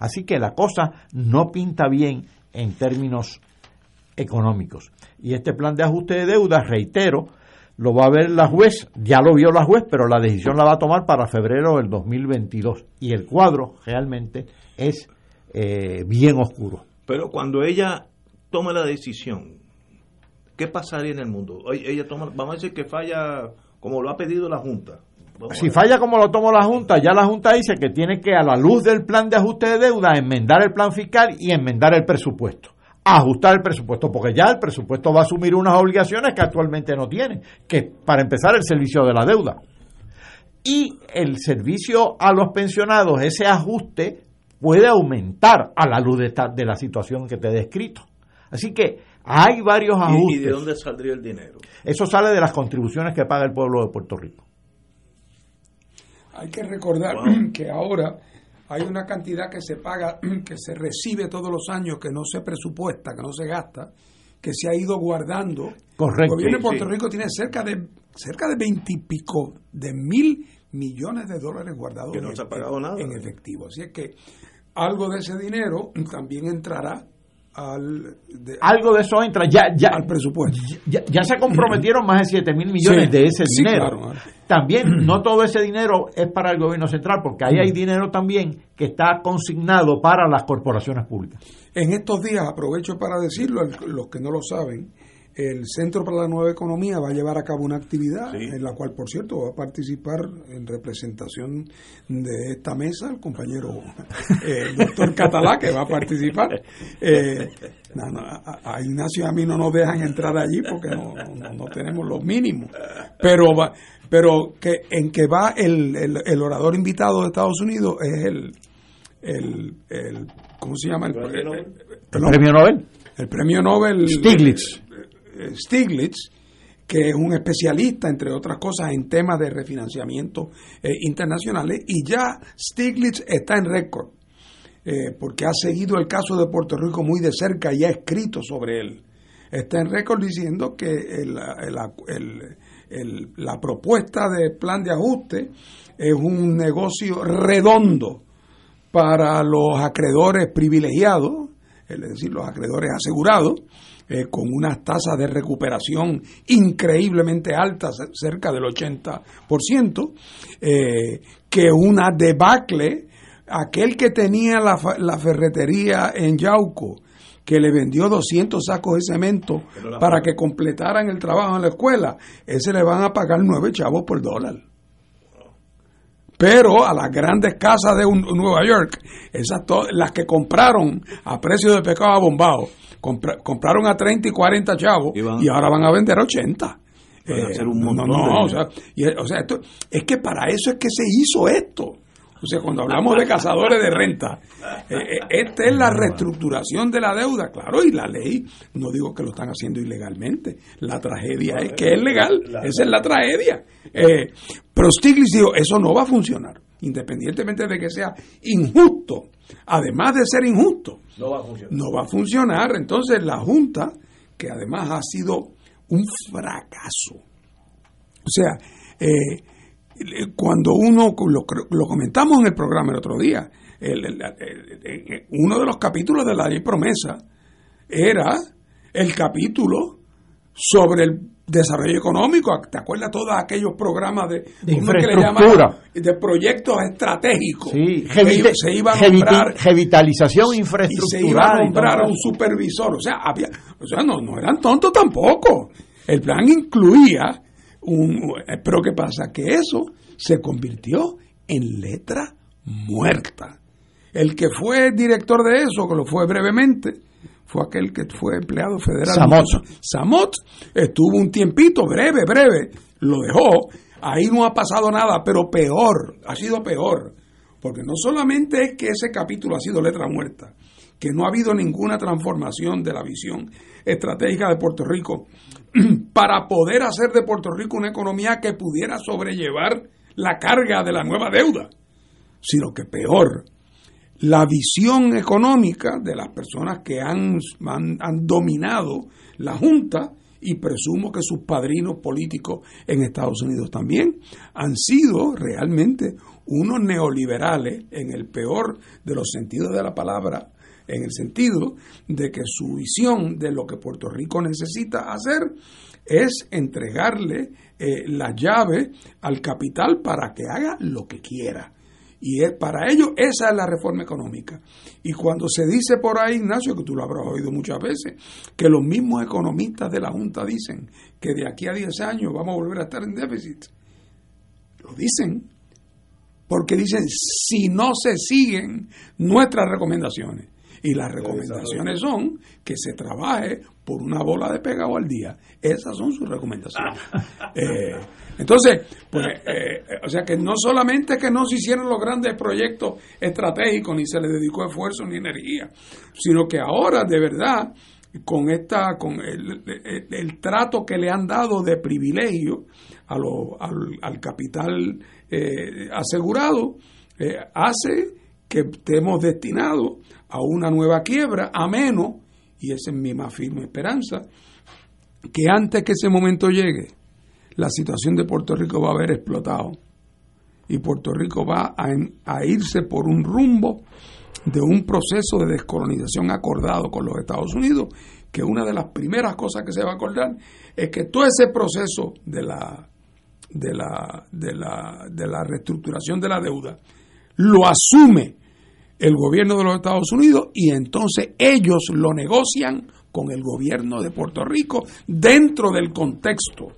Así que la cosa no pinta bien en términos económicos. Y este plan de ajuste de deuda, reitero, lo va a ver la juez, ya lo vio la juez, pero la decisión la va a tomar para febrero del 2022. Y el cuadro realmente es eh, bien oscuro. Pero cuando ella toma la decisión, ¿qué pasaría en el mundo? Ella toma, vamos a decir que falla como lo ha pedido la Junta. Si falla como lo tomó la Junta, ya la Junta dice que tiene que, a la luz del plan de ajuste de deuda, enmendar el plan fiscal y enmendar el presupuesto. Ajustar el presupuesto, porque ya el presupuesto va a asumir unas obligaciones que actualmente no tiene, que para empezar el servicio de la deuda. Y el servicio a los pensionados, ese ajuste puede aumentar a la luz de, esta- de la situación que te he descrito. Así que hay varios ¿Y- ajustes. ¿Y de dónde saldría el dinero? Eso sale de las contribuciones que paga el pueblo de Puerto Rico. Hay que recordar que ahora hay una cantidad que se paga, que se recibe todos los años, que no se presupuesta, que no se gasta, que se ha ido guardando. Correcto. El gobierno de Puerto sí. Rico tiene cerca de cerca de veintipico de mil millones de dólares guardados Que no en, se ha pagado nada. en efectivo. Así es que algo de ese dinero también entrará al, de- Algo de eso entra, ya, ya, al presupuesto. ya, ya se comprometieron más de 7 mil millones Sí, de ese sí, dinero. claro. También no todo ese dinero es para el gobierno central, porque ahí hay dinero también que está consignado para las corporaciones públicas. En estos días, aprovecho para decirlo, los que no lo saben, el Centro para la Nueva Economía va a llevar a cabo una actividad en la cual, por cierto, va a participar en representación de esta mesa el compañero eh, el doctor Catalá, que va a participar. Eh, no, no, a, a Ignacio y a mí no nos dejan entrar allí porque no, no- no tenemos los mínimos. Pero va, pero que en que va el, el, el orador invitado de Estados Unidos es el, el, el ¿cómo se llama? El, ¿El perdón. premio Nobel? El premio Nobel Stiglitz. Eh, Stiglitz, que es un especialista, entre otras cosas, en temas de refinanciamiento eh, internacionales, y ya Stiglitz está en récord, eh, porque ha seguido el caso de Puerto Rico muy de cerca y ha escrito sobre él. Está en récord diciendo que la propuesta de plan de ajuste es un negocio redondo para los acreedores privilegiados, es decir, los acreedores asegurados, eh, con unas tasas de recuperación increíblemente altas, cerca del 80%, eh, que una debacle, aquel que tenía la, ferretería en Yauco, que le vendió 200 sacos de cemento para que completaran el trabajo en la escuela, ese le van a pagar nueve chavos por dólar. Pero a las grandes casas de un- Nueva York, esas las que compraron a precio de pecado abombado, compra- compraron a 30 y 40 chavos y, ahora van a vender a 80. Van a Eh, hacer un no, montón no, de o sea, y, o sea, esto- es que para eso es que se hizo esto. O sea, cuando hablamos de cazadores de renta, eh, eh, esta es la reestructuración de la deuda, claro, y la ley, no digo que lo están haciendo ilegalmente, la tragedia es que es legal, esa es la tragedia. Eh, pero Stiglitz dijo, eso no va a funcionar, independientemente de que sea injusto, además de ser injusto, No va a funcionar. no va a funcionar. Entonces la Junta, que además ha sido un fracaso, o sea, eh, cuando uno, lo, lo comentamos en el programa el otro día, el- el- el- el- uno de los capítulos de la ley promesa era el capítulo sobre el desarrollo económico, ¿te acuerdas todos aquellos programas de, De uno que le infraestructura. llamaban de proyectos estratégicos? Sí, se iba a nombrar revitalización y infraestructural. se iba a y nombrar a un supervisor, o sea, había, o sea, no, no eran tontos tampoco. El plan incluía un, eh, pero qué pasa que eso se convirtió en letra muerta. El que fue director de eso, que lo fue brevemente, fue aquel que fue empleado federal. Samot. Samot estuvo un tiempito, breve, breve, lo dejó. Ahí no ha pasado nada, pero peor, ha sido peor. Porque no solamente es que ese capítulo ha sido letra muerta, que no ha habido ninguna transformación de la visión estratégica de Puerto Rico para poder hacer de Puerto Rico una economía que pudiera sobrellevar la carga de la nueva deuda, sino que peor, la visión económica de las personas que han, han, dominado la Junta y presumo que sus padrinos políticos en Estados Unidos también han sido realmente unos neoliberales en el peor de los sentidos de la palabra, en el sentido de que su visión de lo que Puerto Rico necesita hacer es entregarle eh, la llave al capital para que haga lo que quiera. Y es, para ellos esa es la reforma económica. Y cuando se dice por ahí, Ignacio, que tú lo habrás oído muchas veces, que los mismos economistas de la Junta dicen que de aquí a 10 años vamos a volver a estar en déficit. Lo dicen. Porque dicen, si no se siguen nuestras recomendaciones. Y las recomendaciones son que se trabaje por una bola de pegado al día. Esas son sus recomendaciones. Eh, entonces, pues, eh, o sea que no solamente que no se hicieron los grandes proyectos estratégicos, ni se les dedicó esfuerzo ni energía, sino que ahora de verdad, con esta, con el, el- trato que le han dado de privilegio a lo- al, al capital eh, asegurado, eh, hace que estemos destinados a una nueva quiebra, a menos, y esa es mi más firme esperanza, que antes que ese momento llegue, la situación de Puerto Rico va a haber explotado. Y Puerto Rico va a, a irse por un rumbo de un proceso de descolonización acordado con los Estados Unidos, que una de las primeras cosas que se va a acordar es que todo ese proceso de la de la de la de la reestructuración de la deuda lo asume el gobierno de los Estados Unidos y entonces ellos lo negocian con el gobierno de Puerto Rico dentro del contexto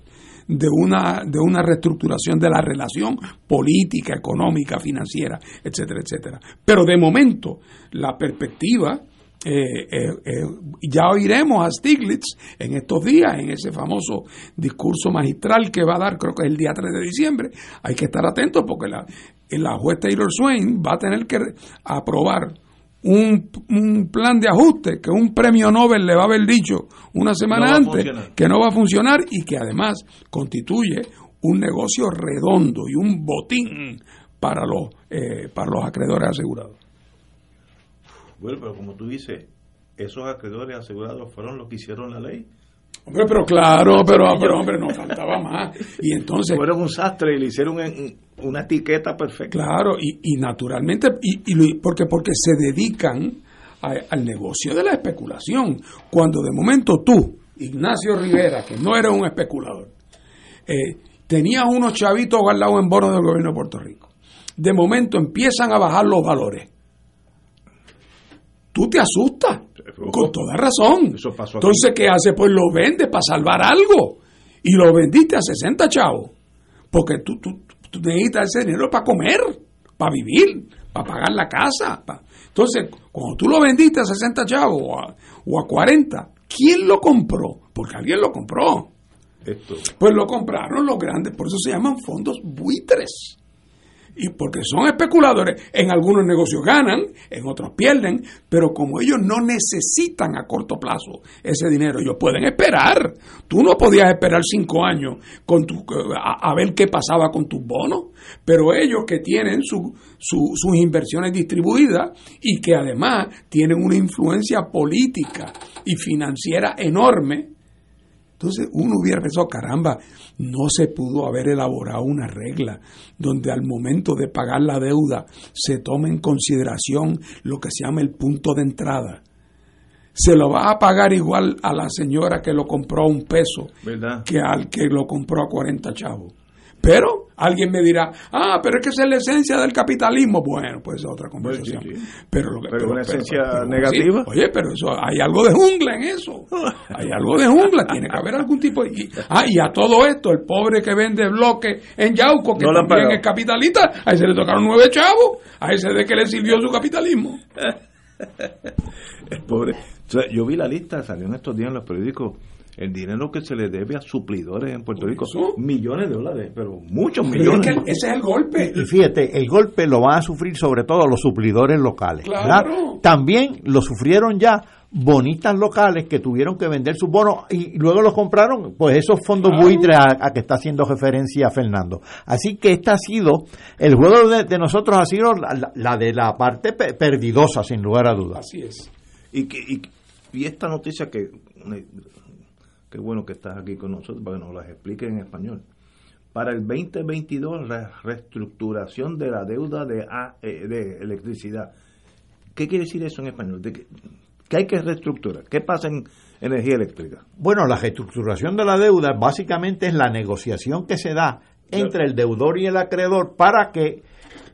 de una, de una reestructuración de la relación política, económica, financiera, etcétera, etcétera. Pero de momento, la perspectiva, eh, eh, eh, ya oiremos a Stiglitz en estos días, en ese famoso discurso magistral que va a dar, creo que es el día 3 de diciembre. Hay que estar atentos porque la, la juez Taylor Swain va a tener que aprobar un, un plan de ajuste que un premio Nobel le va a haber dicho una semana No antes que no va a funcionar y que además constituye un negocio redondo y un botín para los eh, para los acreedores asegurados. Bueno, pero como tú dices, esos acreedores asegurados fueron los que hicieron la ley. Hombre, pero claro, pero, pero hombre, nos faltaba más. Y entonces, Fueron un sastre y le hicieron en- una etiqueta perfecta. claro, y, y naturalmente, y, y porque, porque se dedican a- al negocio de la especulación. Cuando de momento tú, Ignacio Rivera, que no eres un especulador, eh, tenías unos chavitos guardados en bonos del gobierno de Puerto Rico. De momento empiezan a bajar los valores. Tú te asustas, con toda razón. Eso pasó aquí. Entonces, ¿qué hace? Pues lo vendes para salvar algo. Y lo vendiste a 60 chavos. Porque tú, tú, tú necesitas ese dinero para comer, para vivir, para pagar la casa. Entonces, cuando tú lo vendiste a 60 chavos o a, o a 40, ¿quién lo compró? Porque alguien lo compró. Esto. Pues lo compraron los grandes, por eso se llaman fondos buitres. Y porque son especuladores, en algunos negocios ganan, en otros pierden, pero como ellos no necesitan a corto plazo ese dinero, ellos pueden esperar. Tú no podías esperar cinco años con tu, a, ver qué pasaba con tus bonos, pero ellos que tienen su- sus inversiones distribuidas y que además tienen una influencia política y financiera enorme, entonces uno hubiera pensado, caramba, no se pudo haber elaborado una regla donde al momento de pagar la deuda se tome en consideración lo que se llama el punto de entrada. se lo va a pagar igual a la señora que lo compró a un peso ¿Verdad? que al que lo compró a 40 chavos. Pero alguien me dirá, ah, pero es que esa es la esencia del capitalismo. Bueno, pues es otra conversación. Pero, lo que, Pero una esencia pero- negativa. oye, pero eso hay algo de jungla en eso. Hay algo de jungla. Tiene que haber algún tipo de. y- ah, y a todo esto, el pobre que vende bloque en Yauco, que No también es capitalista, a ese le tocaron nueve chavos. A ese de que le sirvió su capitalismo. El pobre. Yo vi la lista, salió en estos días en los periódicos, el dinero que se le debe a suplidores en Puerto Rico. Millones de dólares, pero muchos Pero es millones. que ese es el golpe. Y fíjate, el golpe lo van a sufrir sobre todo los suplidores locales. Claro. También lo sufrieron ya bonitas locales que tuvieron que vender sus bonos y luego los compraron, pues esos fondos buitres a, a que está haciendo referencia Fernando. Así que este ha sido, el juego de, de nosotros ha sido la, de la parte pe- perdidosa, sin lugar a dudas. Así es. Y, que, y, y esta noticia que, qué bueno que estás aquí con nosotros para que nos las explique en español. Para el 2022, la reestructuración de la deuda de, eh, de electricidad. ¿Qué quiere decir eso en español? ¿De qué, qué hay que reestructurar? ¿Qué pasa en energía eléctrica? Bueno, la reestructuración de la deuda básicamente es la negociación que se da entre el deudor y el acreedor para que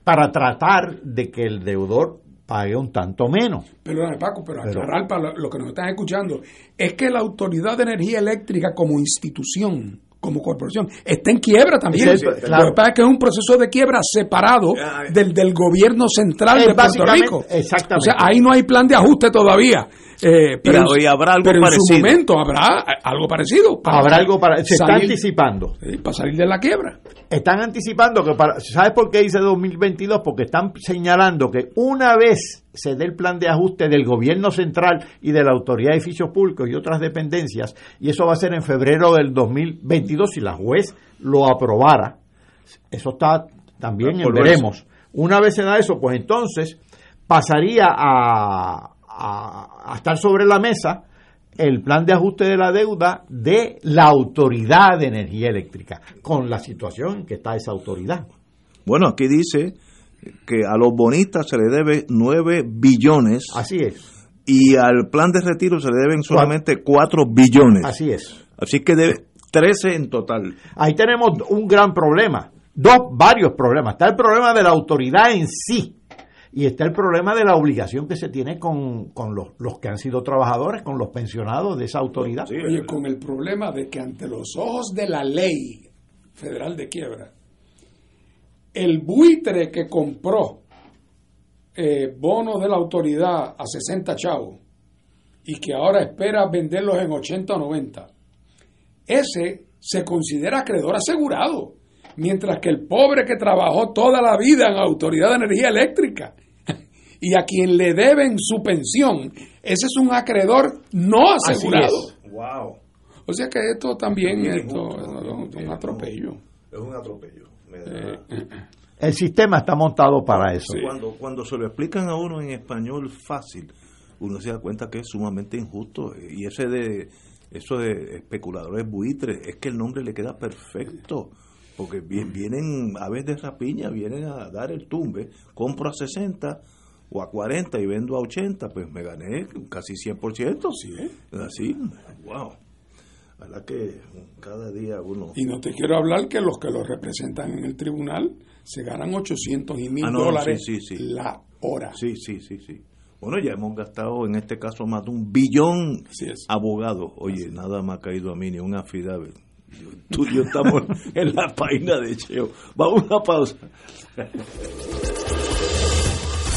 para tratar de que el deudor pague un tanto menos. Perdóname, Paco, pero Pero- aclarar para lo- que nos están escuchando, es que la Autoridad de Energía Eléctrica como institución, como corporación, está en quiebra también. Sí, sí, claro. Lo que pasa es que es un proceso de quiebra separado del, del gobierno central Es de Puerto Rico. exactamente. O sea, ahí no hay plan de ajuste todavía. Eh, pero, Y- y habrá algo pero en su parecido. momento habrá algo parecido. para Habrá algo para se está salir- anticipando. sí, para salir de la quiebra. Están anticipando que para ¿sabes por qué dice 2022? Porque están señalando que una vez se dé el plan de ajuste del gobierno central y de la Autoridad de Edificios Públicos y otras dependencias, y eso va a ser en febrero del 2022 si la juez lo aprobara. Eso está también en veremos. Una vez se da eso, pues entonces pasaría a, a- a estar sobre la mesa el plan de ajuste de la deuda de la Autoridad de Energía Eléctrica, con la situación en que está esa autoridad. Bueno, aquí dice que a los bonistas se le debe 9 billones. Así es. Y al plan de retiro se le deben solamente 4 billones. Así es. Así que debe 13 en total. Ahí tenemos un gran problema, dos, varios problemas. Está el problema de la autoridad en sí y está el problema de la obligación que se tiene con, con los, los que han sido trabajadores, con los pensionados de esa autoridad. Oye, con el problema de que ante los ojos de la ley federal de quiebra, el buitre que compró eh, bonos de la autoridad a 60 chavos y que ahora espera venderlos en 80 o 90, ese se considera acreedor asegurado, mientras que el pobre que trabajó toda la vida en la Autoridad de Energía Eléctrica y a quien le deben su pensión, ese es un acreedor no asegurado. Wow. O sea que esto también Muy esto, injusto, es un atropello. Es un atropello. Me Eh, da- El sistema está montado para eso. Cuando, cuando se lo explican a uno en español fácil, uno se da cuenta que es sumamente injusto. Y ese de eso de especuladores buitres, es que el nombre le queda perfecto. Porque vi- vienen aves de rapiña, vienen a dar el tumbe, compro a 60 o a 40 y vendo a 80, pues me gané casi 100%. Sí. Así, wow. La verdad que cada día uno... Y no te quiero hablar que los que los representan en el tribunal se ganan 800 y mil Ah, no, dólares sí, sí, sí. la hora. Sí, sí, sí, sí. Bueno, ya hemos gastado en este caso más de un billón abogados. Oye, nada me ha caído a mí ni un affidavit. Tú y yo estamos en la página de Cheo. Vamos a una pausa.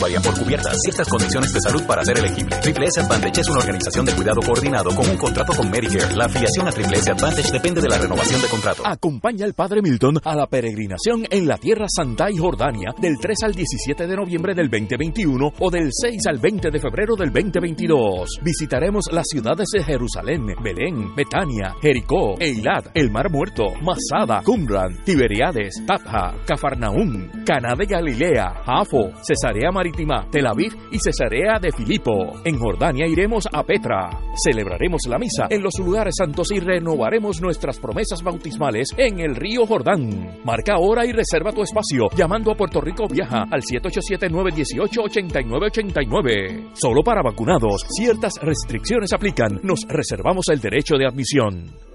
Varían por cubiertas. Ciertas condiciones de salud para ser elegible. Triple S Advantage es una organización de cuidado coordinado con un contrato con Medicare. La afiliación a Triple S Advantage depende de la renovación de contrato. Acompaña al Padre Milton a la peregrinación en la Tierra Santa y Jordania del 3 al 17 de noviembre del 2021 o del 6 al 20 de febrero del 2022. Visitaremos las ciudades de Jerusalén, Belén, Betania, Jericó, Eilat, El Mar Muerto, Masada, Qumran, Tiberiades, Tatja, Cafarnaún, Caná de Galilea, Jafo, Cesarea Marítima, Tel Aviv y Cesarea de Filipo. En Jordania iremos a Petra. Celebraremos la misa en los lugares santos y renovaremos nuestras promesas bautismales en el río Jordán. Marca ahora y reserva tu espacio llamando a Puerto Rico Viaja al 787-918-8989. Solo para vacunados, ciertas restricciones aplican. Nos reservamos el derecho de admisión.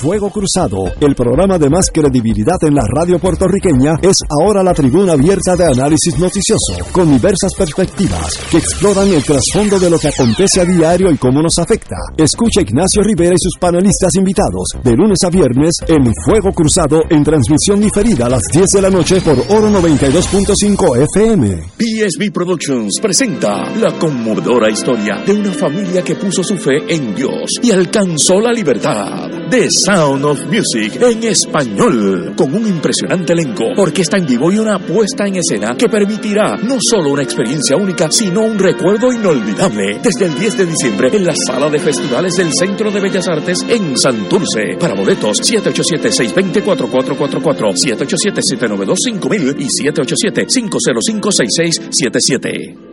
Fuego Cruzado, el programa de más credibilidad en la radio puertorriqueña, es ahora la tribuna abierta de análisis noticioso, con diversas perspectivas que exploran el trasfondo de lo que acontece a diario y cómo nos afecta. Escucha Ignacio Rivera y sus panelistas invitados de lunes a viernes en Fuego Cruzado en transmisión diferida a las 10 de la noche por Oro 92.5 FM. PSB Productions presenta la conmovedora historia de una familia que puso su fe en Dios y alcanzó la libertad. The Sound of Music en español, con un impresionante elenco, orquesta en vivo y una puesta en escena que permitirá no solo una experiencia única, sino un recuerdo inolvidable. Desde el 10 de diciembre en la sala de festivales del Centro de Bellas Artes en Santurce. Para boletos 787-620-4444, 787-792-5000 y 787-505-6677.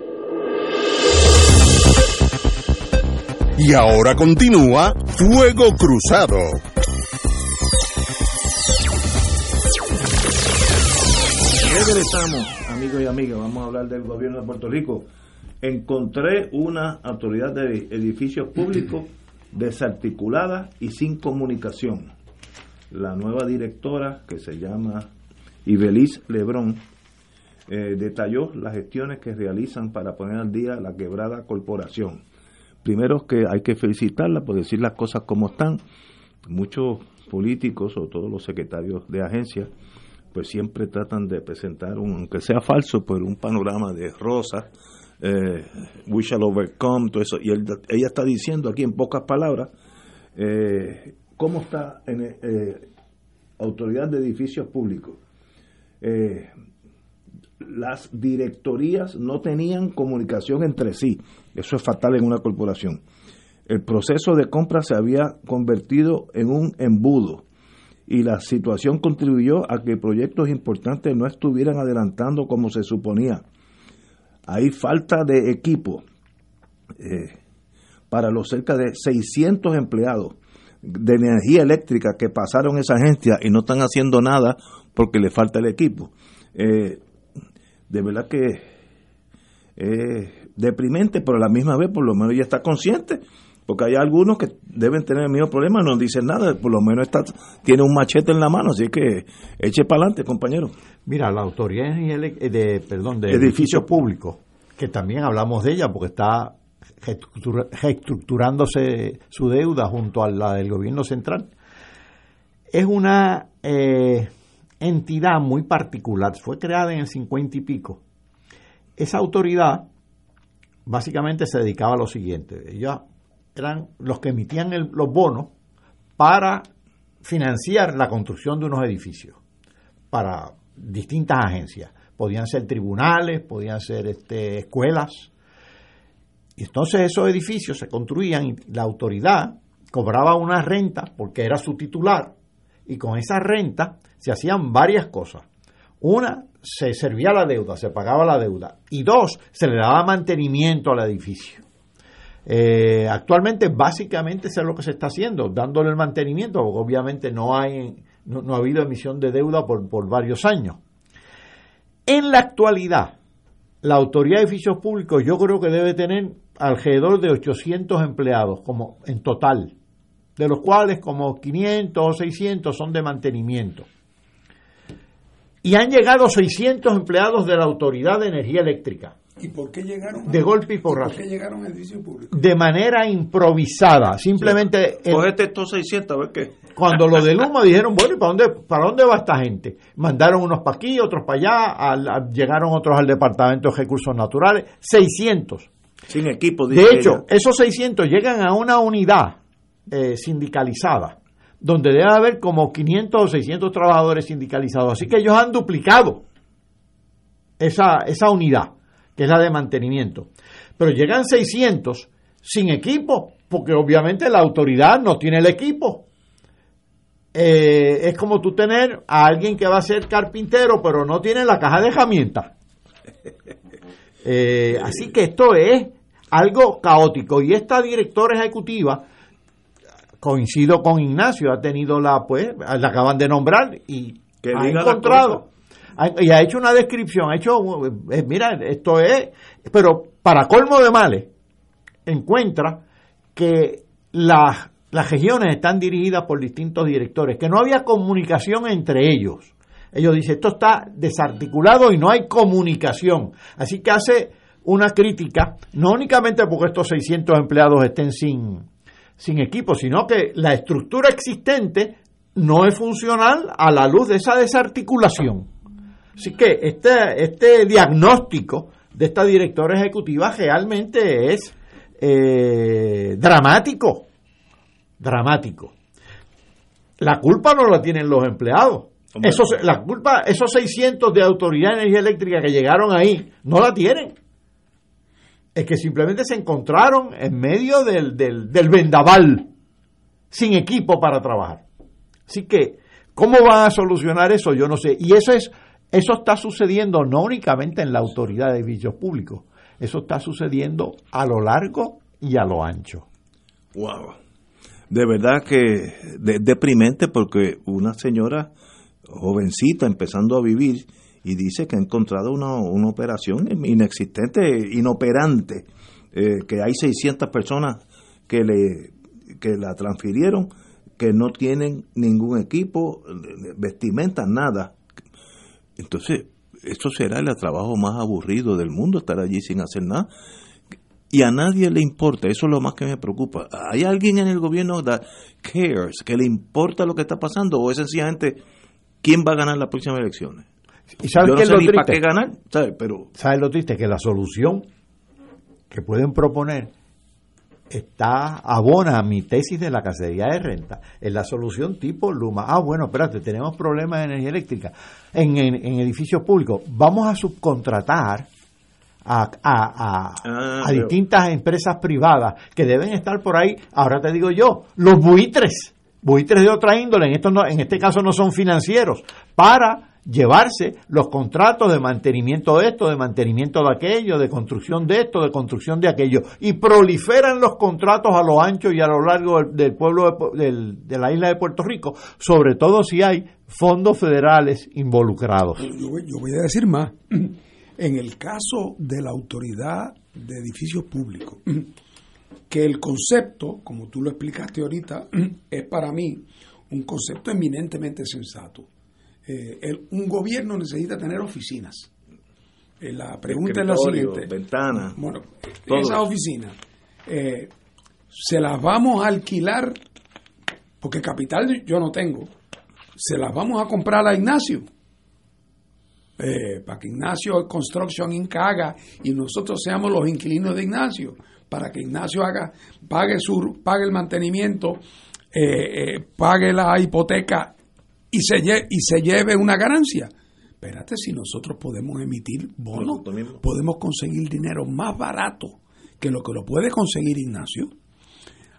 Y ahora continúa Fuego Cruzado. Regresamos, amigos y amigas, vamos a hablar del gobierno de Puerto Rico. Encontré una autoridad de edificios públicos desarticulada y sin comunicación. La nueva directora, que se llama Ibeliz Lebrón, eh, detalló las gestiones que realizan para poner al día la quebrada corporación. Primero que hay que felicitarla por decir las cosas como están. Muchos políticos o todos los secretarios de agencias pues siempre tratan de presentar, un, aunque sea falso, pero un panorama de rosas, eh, we shall overcome, todo eso. Y ella está diciendo aquí en pocas palabras eh, cómo está en eh, autoridad de edificios públicos. Las directorías no tenían comunicación entre sí. Eso es fatal en una corporación. El proceso de compra se había convertido en un embudo y la situación contribuyó a que proyectos importantes no estuvieran adelantando como se suponía. Hay falta de equipo eh, para los cerca de 600 empleados de energía eléctrica que pasaron esa agencia y no están haciendo nada porque le falta el equipo. Eh, de verdad que es deprimente, pero a la misma vez por lo menos ella está consciente, porque hay algunos que deben tener el mismo problema, no dicen nada, por lo menos está, tiene un machete en la mano, así que eche para adelante, compañero. Mira, la autoridad de, eh, de, perdón, de Edificios públicos, que también hablamos de ella porque está reestructurándose su deuda junto a la del gobierno central, es una eh, entidad muy particular. Fue creada en el 50 y pico. Esa autoridad básicamente se dedicaba a lo siguiente. Ellos eran los que emitían el- los bonos para financiar la construcción de unos edificios para distintas agencias. Podían ser tribunales, podían ser este, escuelas. Y entonces esos edificios se construían y la autoridad cobraba una renta porque era su titular y con esa renta se hacían varias cosas. Una, se servía la deuda, se pagaba la deuda. Y dos, se le daba mantenimiento al edificio. Eh, actualmente, básicamente, eso es lo que se está haciendo, dándole el mantenimiento, porque obviamente no, hay, no, no ha habido emisión de deuda por, por varios años. En la actualidad, la Autoridad de Edificios Públicos yo creo que debe tener alrededor de 800 empleados como en total, de los cuales como 500 o 600 son de mantenimiento. Y han llegado 600 empleados de la Autoridad de Energía Eléctrica. ¿Y por qué llegaron? De golpe y ¿Por porrazo. qué llegaron al edificio público? De manera improvisada. Simplemente. el- Cogete estos 600, a ver qué. Cuando lo del humo dijeron, bueno, ¿y para dónde, para dónde va esta gente? Mandaron unos para aquí, otros para allá, al- al- llegaron otros al Departamento de Recursos Naturales, 600. Sin equipo, De hecho, ella. esos 600 llegan a una unidad eh, sindicalizada, donde debe haber como 500 o 600 trabajadores sindicalizados. Así que ellos han duplicado esa, esa unidad, que es la de mantenimiento. Pero llegan 600 sin equipo, porque obviamente la autoridad no tiene el equipo. Eh, es como tú tener a alguien que va a ser carpintero, pero no tiene la caja de herramientas. Eh, así que esto es algo caótico. Y esta directora ejecutiva, coincido con Ignacio, ha tenido la, pues, la acaban de nombrar y Que ha encontrado. ha- Y ha hecho una descripción, ha hecho, eh, mira, esto es, pero para colmo de males, encuentra que las, las regiones están dirigidas por distintos directores, que no había comunicación entre ellos. Ellos dicen, esto está desarticulado y no hay comunicación. Así que hace una crítica, no únicamente porque estos 600 empleados estén sin, sin equipo, sino que la estructura existente no es funcional a la luz de esa desarticulación. Así que este, este diagnóstico de esta directora ejecutiva realmente es eh, dramático. Dramático. La culpa no la tienen los empleados. Hombre. Esos, la culpa, esos 600 de Autoridad de Energía Eléctrica que llegaron ahí, no la tienen. Es que simplemente se encontraron en medio del, del, del vendaval, sin equipo para trabajar. Así que, ¿cómo van a solucionar eso? Yo no sé. Y eso es, eso está sucediendo no únicamente en la autoridad de edificios públicos, eso está sucediendo a lo largo y a lo ancho. Wow. De verdad que de- deprimente porque una señora jovencita empezando a vivir y dice que ha encontrado una, una operación inexistente, inoperante, eh, que hay 600 personas que le que la transfirieron, que no tienen ningún equipo, vestimenta, nada. Entonces, eso será el trabajo más aburrido del mundo, estar allí sin hacer nada y a nadie le importa, eso es lo más que me preocupa. ¿Hay alguien en el gobierno that cares, que le importa lo que está pasando o es sencillamente quién va a ganar las próximas elecciones? ¿Y sabes Yo qué no es sé lo para triste? qué ganar, ¿sabes? Pero ¿Sabes lo triste? Que la solución que pueden proponer está abona a mi tesis de la cacería de renta. Es la solución tipo Luma. Ah, bueno, espérate, tenemos problemas de energía eléctrica en, en- en edificios públicos. Vamos a subcontratar a, a- a- Ah, a distintas empresas privadas que deben estar por ahí. Ahora te digo yo, los buitres, buitres de otra índole, en, esto no- en este caso no son financieros, para llevarse los contratos de mantenimiento de esto, de mantenimiento de aquello, de construcción de esto, de construcción de aquello, y proliferan los contratos a lo ancho y a lo largo del, pueblo de, la isla de Puerto Rico, sobre todo si hay fondos federales involucrados. Yo yo voy a decir más. En el caso de la autoridad de edificios públicos, que el concepto, como tú lo explicaste ahorita, es para mí un concepto eminentemente sensato. Eh, el- un gobierno necesita tener oficinas. Eh, la pregunta es la siguiente. ventana, Bueno, todo. esas oficinas, eh, ¿se las vamos a alquilar? Porque capital yo no tengo. ¿Se las vamos a comprar a Ignacio? Para que Ignacio Construction Inc. haga y nosotros seamos los inquilinos de Ignacio, para que Ignacio haga, pague su, pague el mantenimiento, pague la hipoteca y se, lle- y se lleve una ganancia. Espérate, si nosotros podemos emitir bonos, podemos conseguir dinero más barato que lo que lo puede conseguir Ignacio.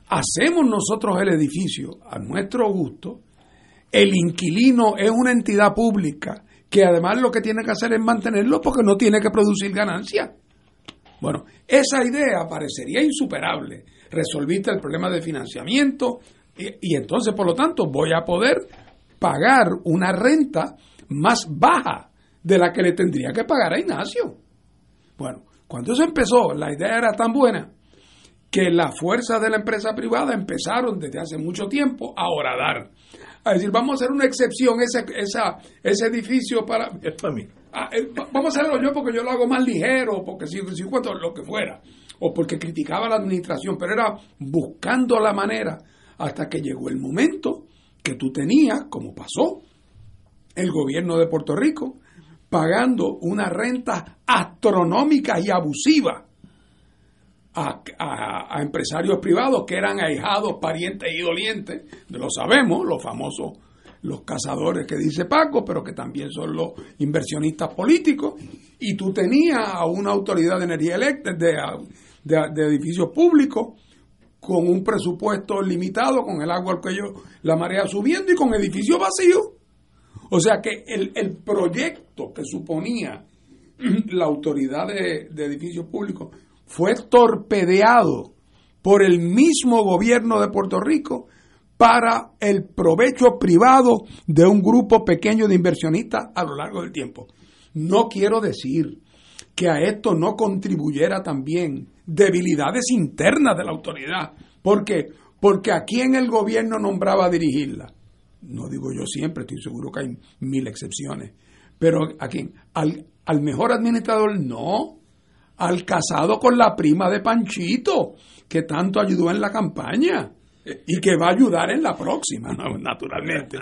Hacemos nosotros el edificio a nuestro gusto, el inquilino es una entidad pública que además lo que tiene que hacer es mantenerlo porque no tiene que producir ganancia. Bueno, esa idea parecería insuperable. Resolviste el problema de financiamiento y, y entonces, por lo tanto, voy a poder pagar una renta más baja de la que le tendría que pagar a Ignacio. Bueno, cuando eso empezó, la idea era tan buena que las fuerzas de la empresa privada empezaron desde hace mucho tiempo a horadar, a decir, vamos a hacer una excepción, ese, esa, ese edificio para... Es para mí. Ah, eh, va- vamos a hacerlo yo porque yo lo hago más ligero, porque si, si cuento lo que fuera, o porque criticaba la administración, pero era buscando la manera hasta que llegó el momento que tú tenías, como pasó, el gobierno de Puerto Rico pagando una renta astronómica y abusiva a, empresarios privados que eran ahijados, parientes y dolientes, lo sabemos, los famosos, los cazadores que dice Paco, pero que también son los inversionistas políticos, y tú tenías a una autoridad de energía eléctrica, de- de edificios públicos, con un presupuesto limitado, con el agua al cuello, la marea subiendo y con edificios vacíos. O sea que el, el proyecto que suponía la autoridad de, de edificios públicos fue torpedeado por el mismo gobierno de Puerto Rico para el provecho privado de un grupo pequeño de inversionistas a lo largo del tiempo. No quiero decir que a esto no contribuyera también debilidades internas de la autoridad. ¿Por qué? Porque aquí en el gobierno nombraba a dirigirla. No digo yo siempre, estoy seguro que hay mil excepciones. Pero a quién? Al, al mejor administrador, no. Al casado con la prima de Panchito, que tanto ayudó en la campaña y que va a ayudar en la próxima, ¿no? naturalmente.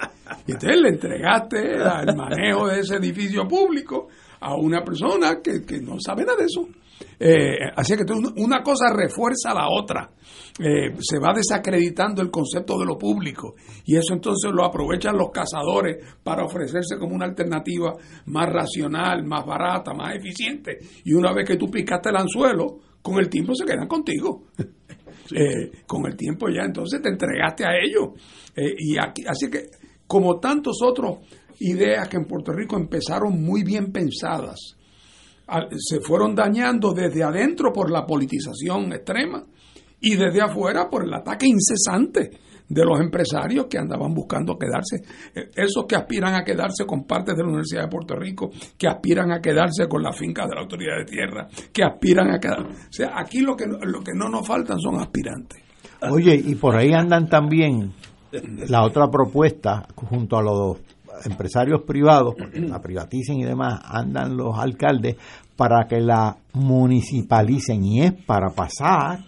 Y le entregaste el manejo de ese edificio público a una persona que, que no sabe nada de eso. Eh, así que una cosa refuerza a la otra. Eh, se va desacreditando el concepto de lo público y eso entonces lo aprovechan los cazadores para ofrecerse como una alternativa más racional, más barata, más eficiente. Y una vez que tú picaste el anzuelo, con el tiempo se quedan contigo. Eh, con el tiempo ya entonces te entregaste a ellos. Y aquí, así que, como tantos otros ideas que en Puerto Rico empezaron muy bien pensadas, se fueron dañando desde adentro por la politización extrema y desde afuera por el ataque incesante de los empresarios que andaban buscando quedarse, eh, esos que aspiran a quedarse con partes de la Universidad de Puerto Rico, que aspiran a quedarse con las fincas de la Autoridad de Tierra, que aspiran a quedar. O sea, aquí lo que, lo que no nos faltan son aspirantes. Oye, y por ahí andan también la otra propuesta, junto a los empresarios privados, porque la privaticen y demás, andan los alcaldes para que la municipalicen y es para pasar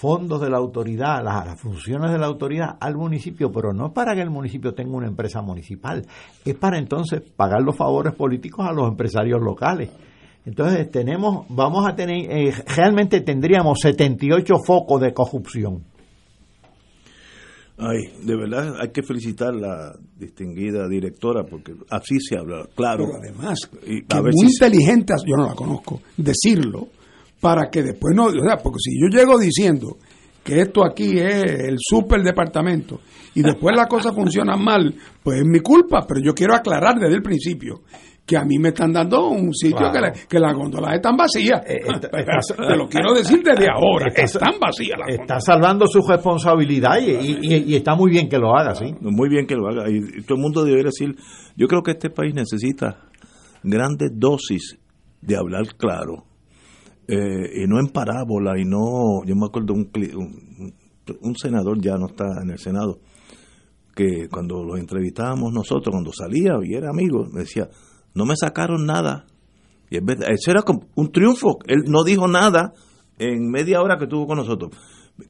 fondos de la autoridad, las, funciones de la autoridad al municipio, pero no para que el municipio tenga una empresa municipal, es para entonces pagar los favores políticos a los empresarios locales. Entonces tenemos, vamos a tener, eh, realmente tendríamos 78 focos de corrupción. Ay, de verdad hay que felicitar a la distinguida directora porque así se habla, claro. Pero además, Y que muy si se- inteligente, yo no la conozco, decirlo, para que después no, o sea, porque si yo llego diciendo que esto aquí es el super departamento y después la cosa funciona mal, pues es mi culpa, pero yo quiero aclarar desde el principio que a mí me están dando un sitio Claro. que, la- que las góndolas están vacías. Eh, Te lo quiero decir desde ahora, que están vacías las góndolas. Está salvando su responsabilidad y, y- y- y está muy bien que lo haga, sí. Muy bien que lo haga. Y, y todo el mundo debería decir, yo creo que este país necesita grandes dosis de hablar claro. Eh, y no en parábola, y no, yo me acuerdo un, cli- un, un senador, ya no está en el Senado, que cuando lo entrevistábamos nosotros, cuando salía y era amigo, me decía, no me sacaron nada. Y es verdad, eso era como un triunfo. Él no dijo nada en media hora que estuvo con nosotros.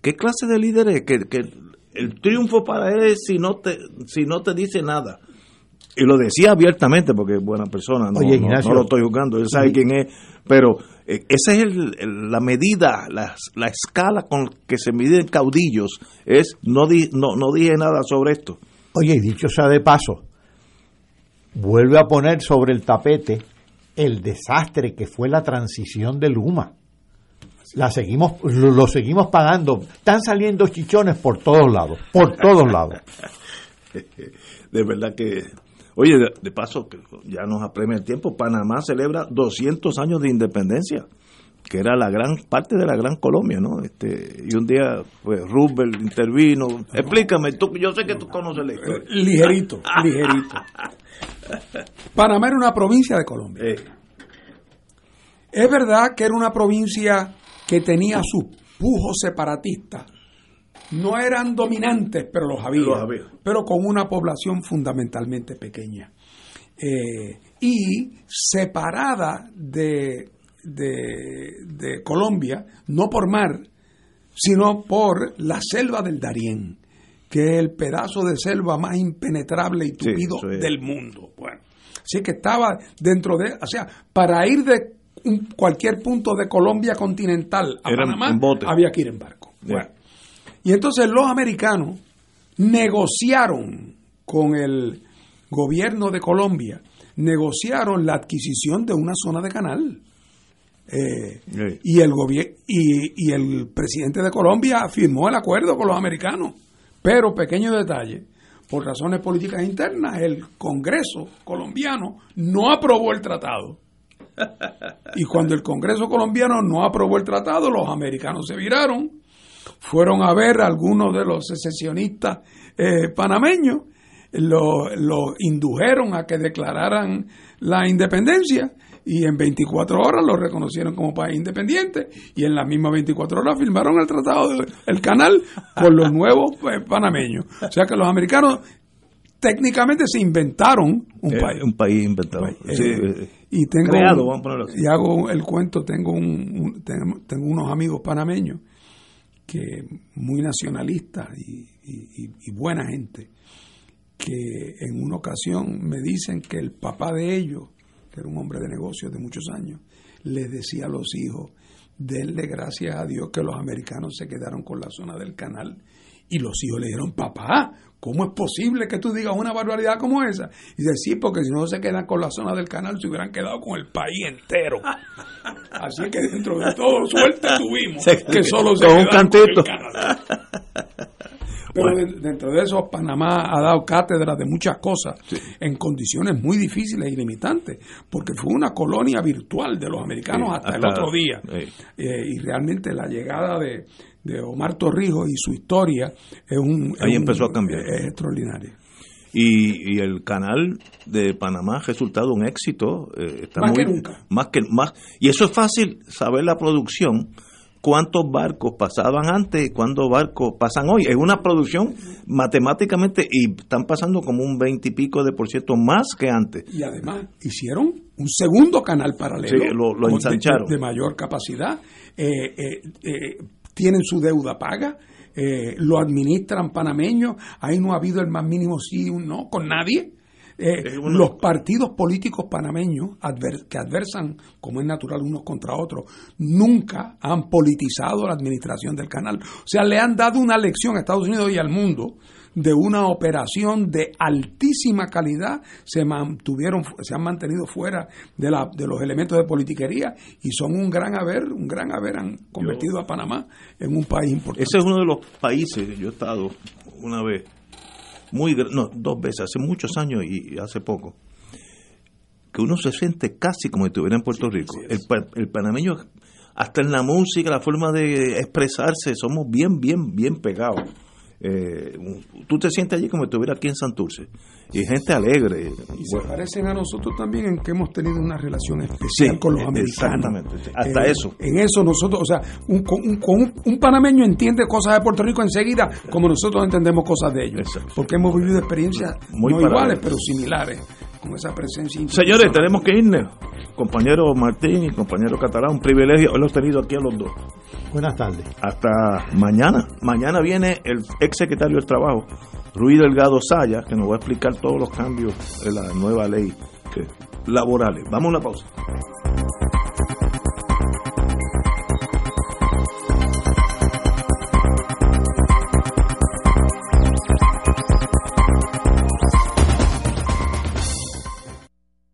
¿Qué clase de líder es? Que, que el triunfo para él es si no te, si no te dice nada. Y lo decía abiertamente porque es buena persona, no, Oye, Ignacio. no lo estoy juzgando, él sabe quién es, pero eh, esa es el- el- la medida, la, la escala con que se miden caudillos, es no, di- no, no dije nada sobre esto. Oye, y dicho sea de paso, vuelve a poner sobre el tapete el desastre que fue la transición de Luma. La seguimos, lo, lo seguimos pagando. Están saliendo chichones por todos lados, por todos lados. de verdad que oye de, de paso que ya nos apremia el tiempo Panamá celebra 200 años de independencia que era la gran parte de la gran Colombia no este y un día pues Roosevelt intervino explícame tú yo sé que tú conoces la historia Ligerito, ligerito. Panamá era una provincia de Colombia. Eh, Es verdad que era una provincia que tenía sus pujos separatistas, no eran dominantes, pero los había, Los había. pero con una población fundamentalmente pequeña. Eh, y separada de, de, de Colombia, no por mar, sino por la selva del Darién, que es el pedazo de selva más impenetrable y tupido es. del mundo. Bueno, así que estaba dentro de, o sea, para ir de un- cualquier punto de Colombia continental a Era Panamá, había que ir en barco. Bueno, y entonces los americanos negociaron con el gobierno de Colombia, negociaron la adquisición de una zona de canal. Eh, y el y, y el presidente de Colombia firmó el acuerdo con los americanos. Pero, pequeño detalle, por razones políticas internas, el Congreso colombiano no aprobó el tratado. Y cuando el Congreso colombiano no aprobó el tratado, los americanos se viraron, fueron a ver a algunos de los secesionistas eh, panameños, lo, lo indujeron a que declararan la independencia y en 24 horas lo reconocieron como país independiente y en las mismas 24 horas firmaron el tratado del canal con los nuevos eh, panameños. O sea que los americanos técnicamente se inventaron un Eh, país. un país inventado. Eh, Sí, y tengo creado, vamos a ponerlo así. y hago el cuento tengo un, un- tengo, tengo unos amigos panameños que muy nacionalistas y- y- y buena gente que en una ocasión me dicen que el papá de ellos que era un hombre de negocios de muchos años les decía a los hijos denle gracias a Dios que los americanos se quedaron con la zona del canal y los hijos le dijeron, papá, ¿cómo es posible que tú digas una barbaridad como esa? Y dice, sí, porque si no se quedan con la zona del canal, se hubieran quedado con el país entero. Así que dentro de todo, suerte tuvimos, que solo se Con un con el cantito. canal. Pero de- dentro de eso, Panamá ha dado cátedra de muchas cosas en condiciones muy difíciles y limitantes, porque fue una colonia virtual de los americanos Sí, hasta, el otro día. sí. Eh, y realmente la llegada de, de Omar Torrijos y su historia es un. es Ahí un- empezó a cambiar. Es extraordinario. Y, y el canal de Panamá ha resultado un éxito. eh, está Más muy- que nunca. Más que, más, y eso es fácil saber la producción. ¿Cuántos barcos pasaban antes y cuántos barcos pasan hoy? Es una producción matemáticamente y están pasando como un 20 y pico de por ciento más que antes. Y además hicieron un segundo canal paralelo. Sí, lo- ensancharon. De, de mayor capacidad. Eh, eh, eh, tienen su deuda paga. eh, lo administran panameños. Ahí no ha habido el más mínimo sí un no con nadie. Eh, los partidos políticos panameños adver- que adversan, como es natural, unos contra otros, nunca han politizado la administración del canal. O sea, le han dado una lección a Estados Unidos y al mundo de una operación de altísima calidad, se mantuvieron, se han mantenido fuera de, la, de los elementos de politiquería y son un gran haber, un gran haber, han convertido a Panamá en un país importante. Ese es uno de los países, yo he estado una vez, muy no, dos veces, hace muchos años y, hace poco, que uno se siente casi como si estuviera en Puerto Rico. el, el panameño, hasta en la música, la forma de expresarse, somos bien, bien, bien pegados. Eh, tú te sientes allí como si estuviera aquí en Santurce. Y gente alegre. Y se parecen a nosotros también en que hemos tenido una relación especial Sí, con los americanos. exactamente. Hasta Eh, eso. En eso nosotros, o sea, un, un, un- panameño entiende cosas de Puerto Rico enseguida como nosotros entendemos cosas de ellos. Porque hemos vivido experiencias Muy no iguales, pero similares, con esa presencia Señores, tenemos que irnos. Compañero Martín y compañero Catalán, un privilegio haberlos tenido aquí a los dos. Buenas tardes. Hasta mañana. Mañana viene el ex secretario del Trabajo, Ruiz Delgado Saya, que nos va a explicar todos los cambios de la nueva ley que- laborales. Vamos a una pausa.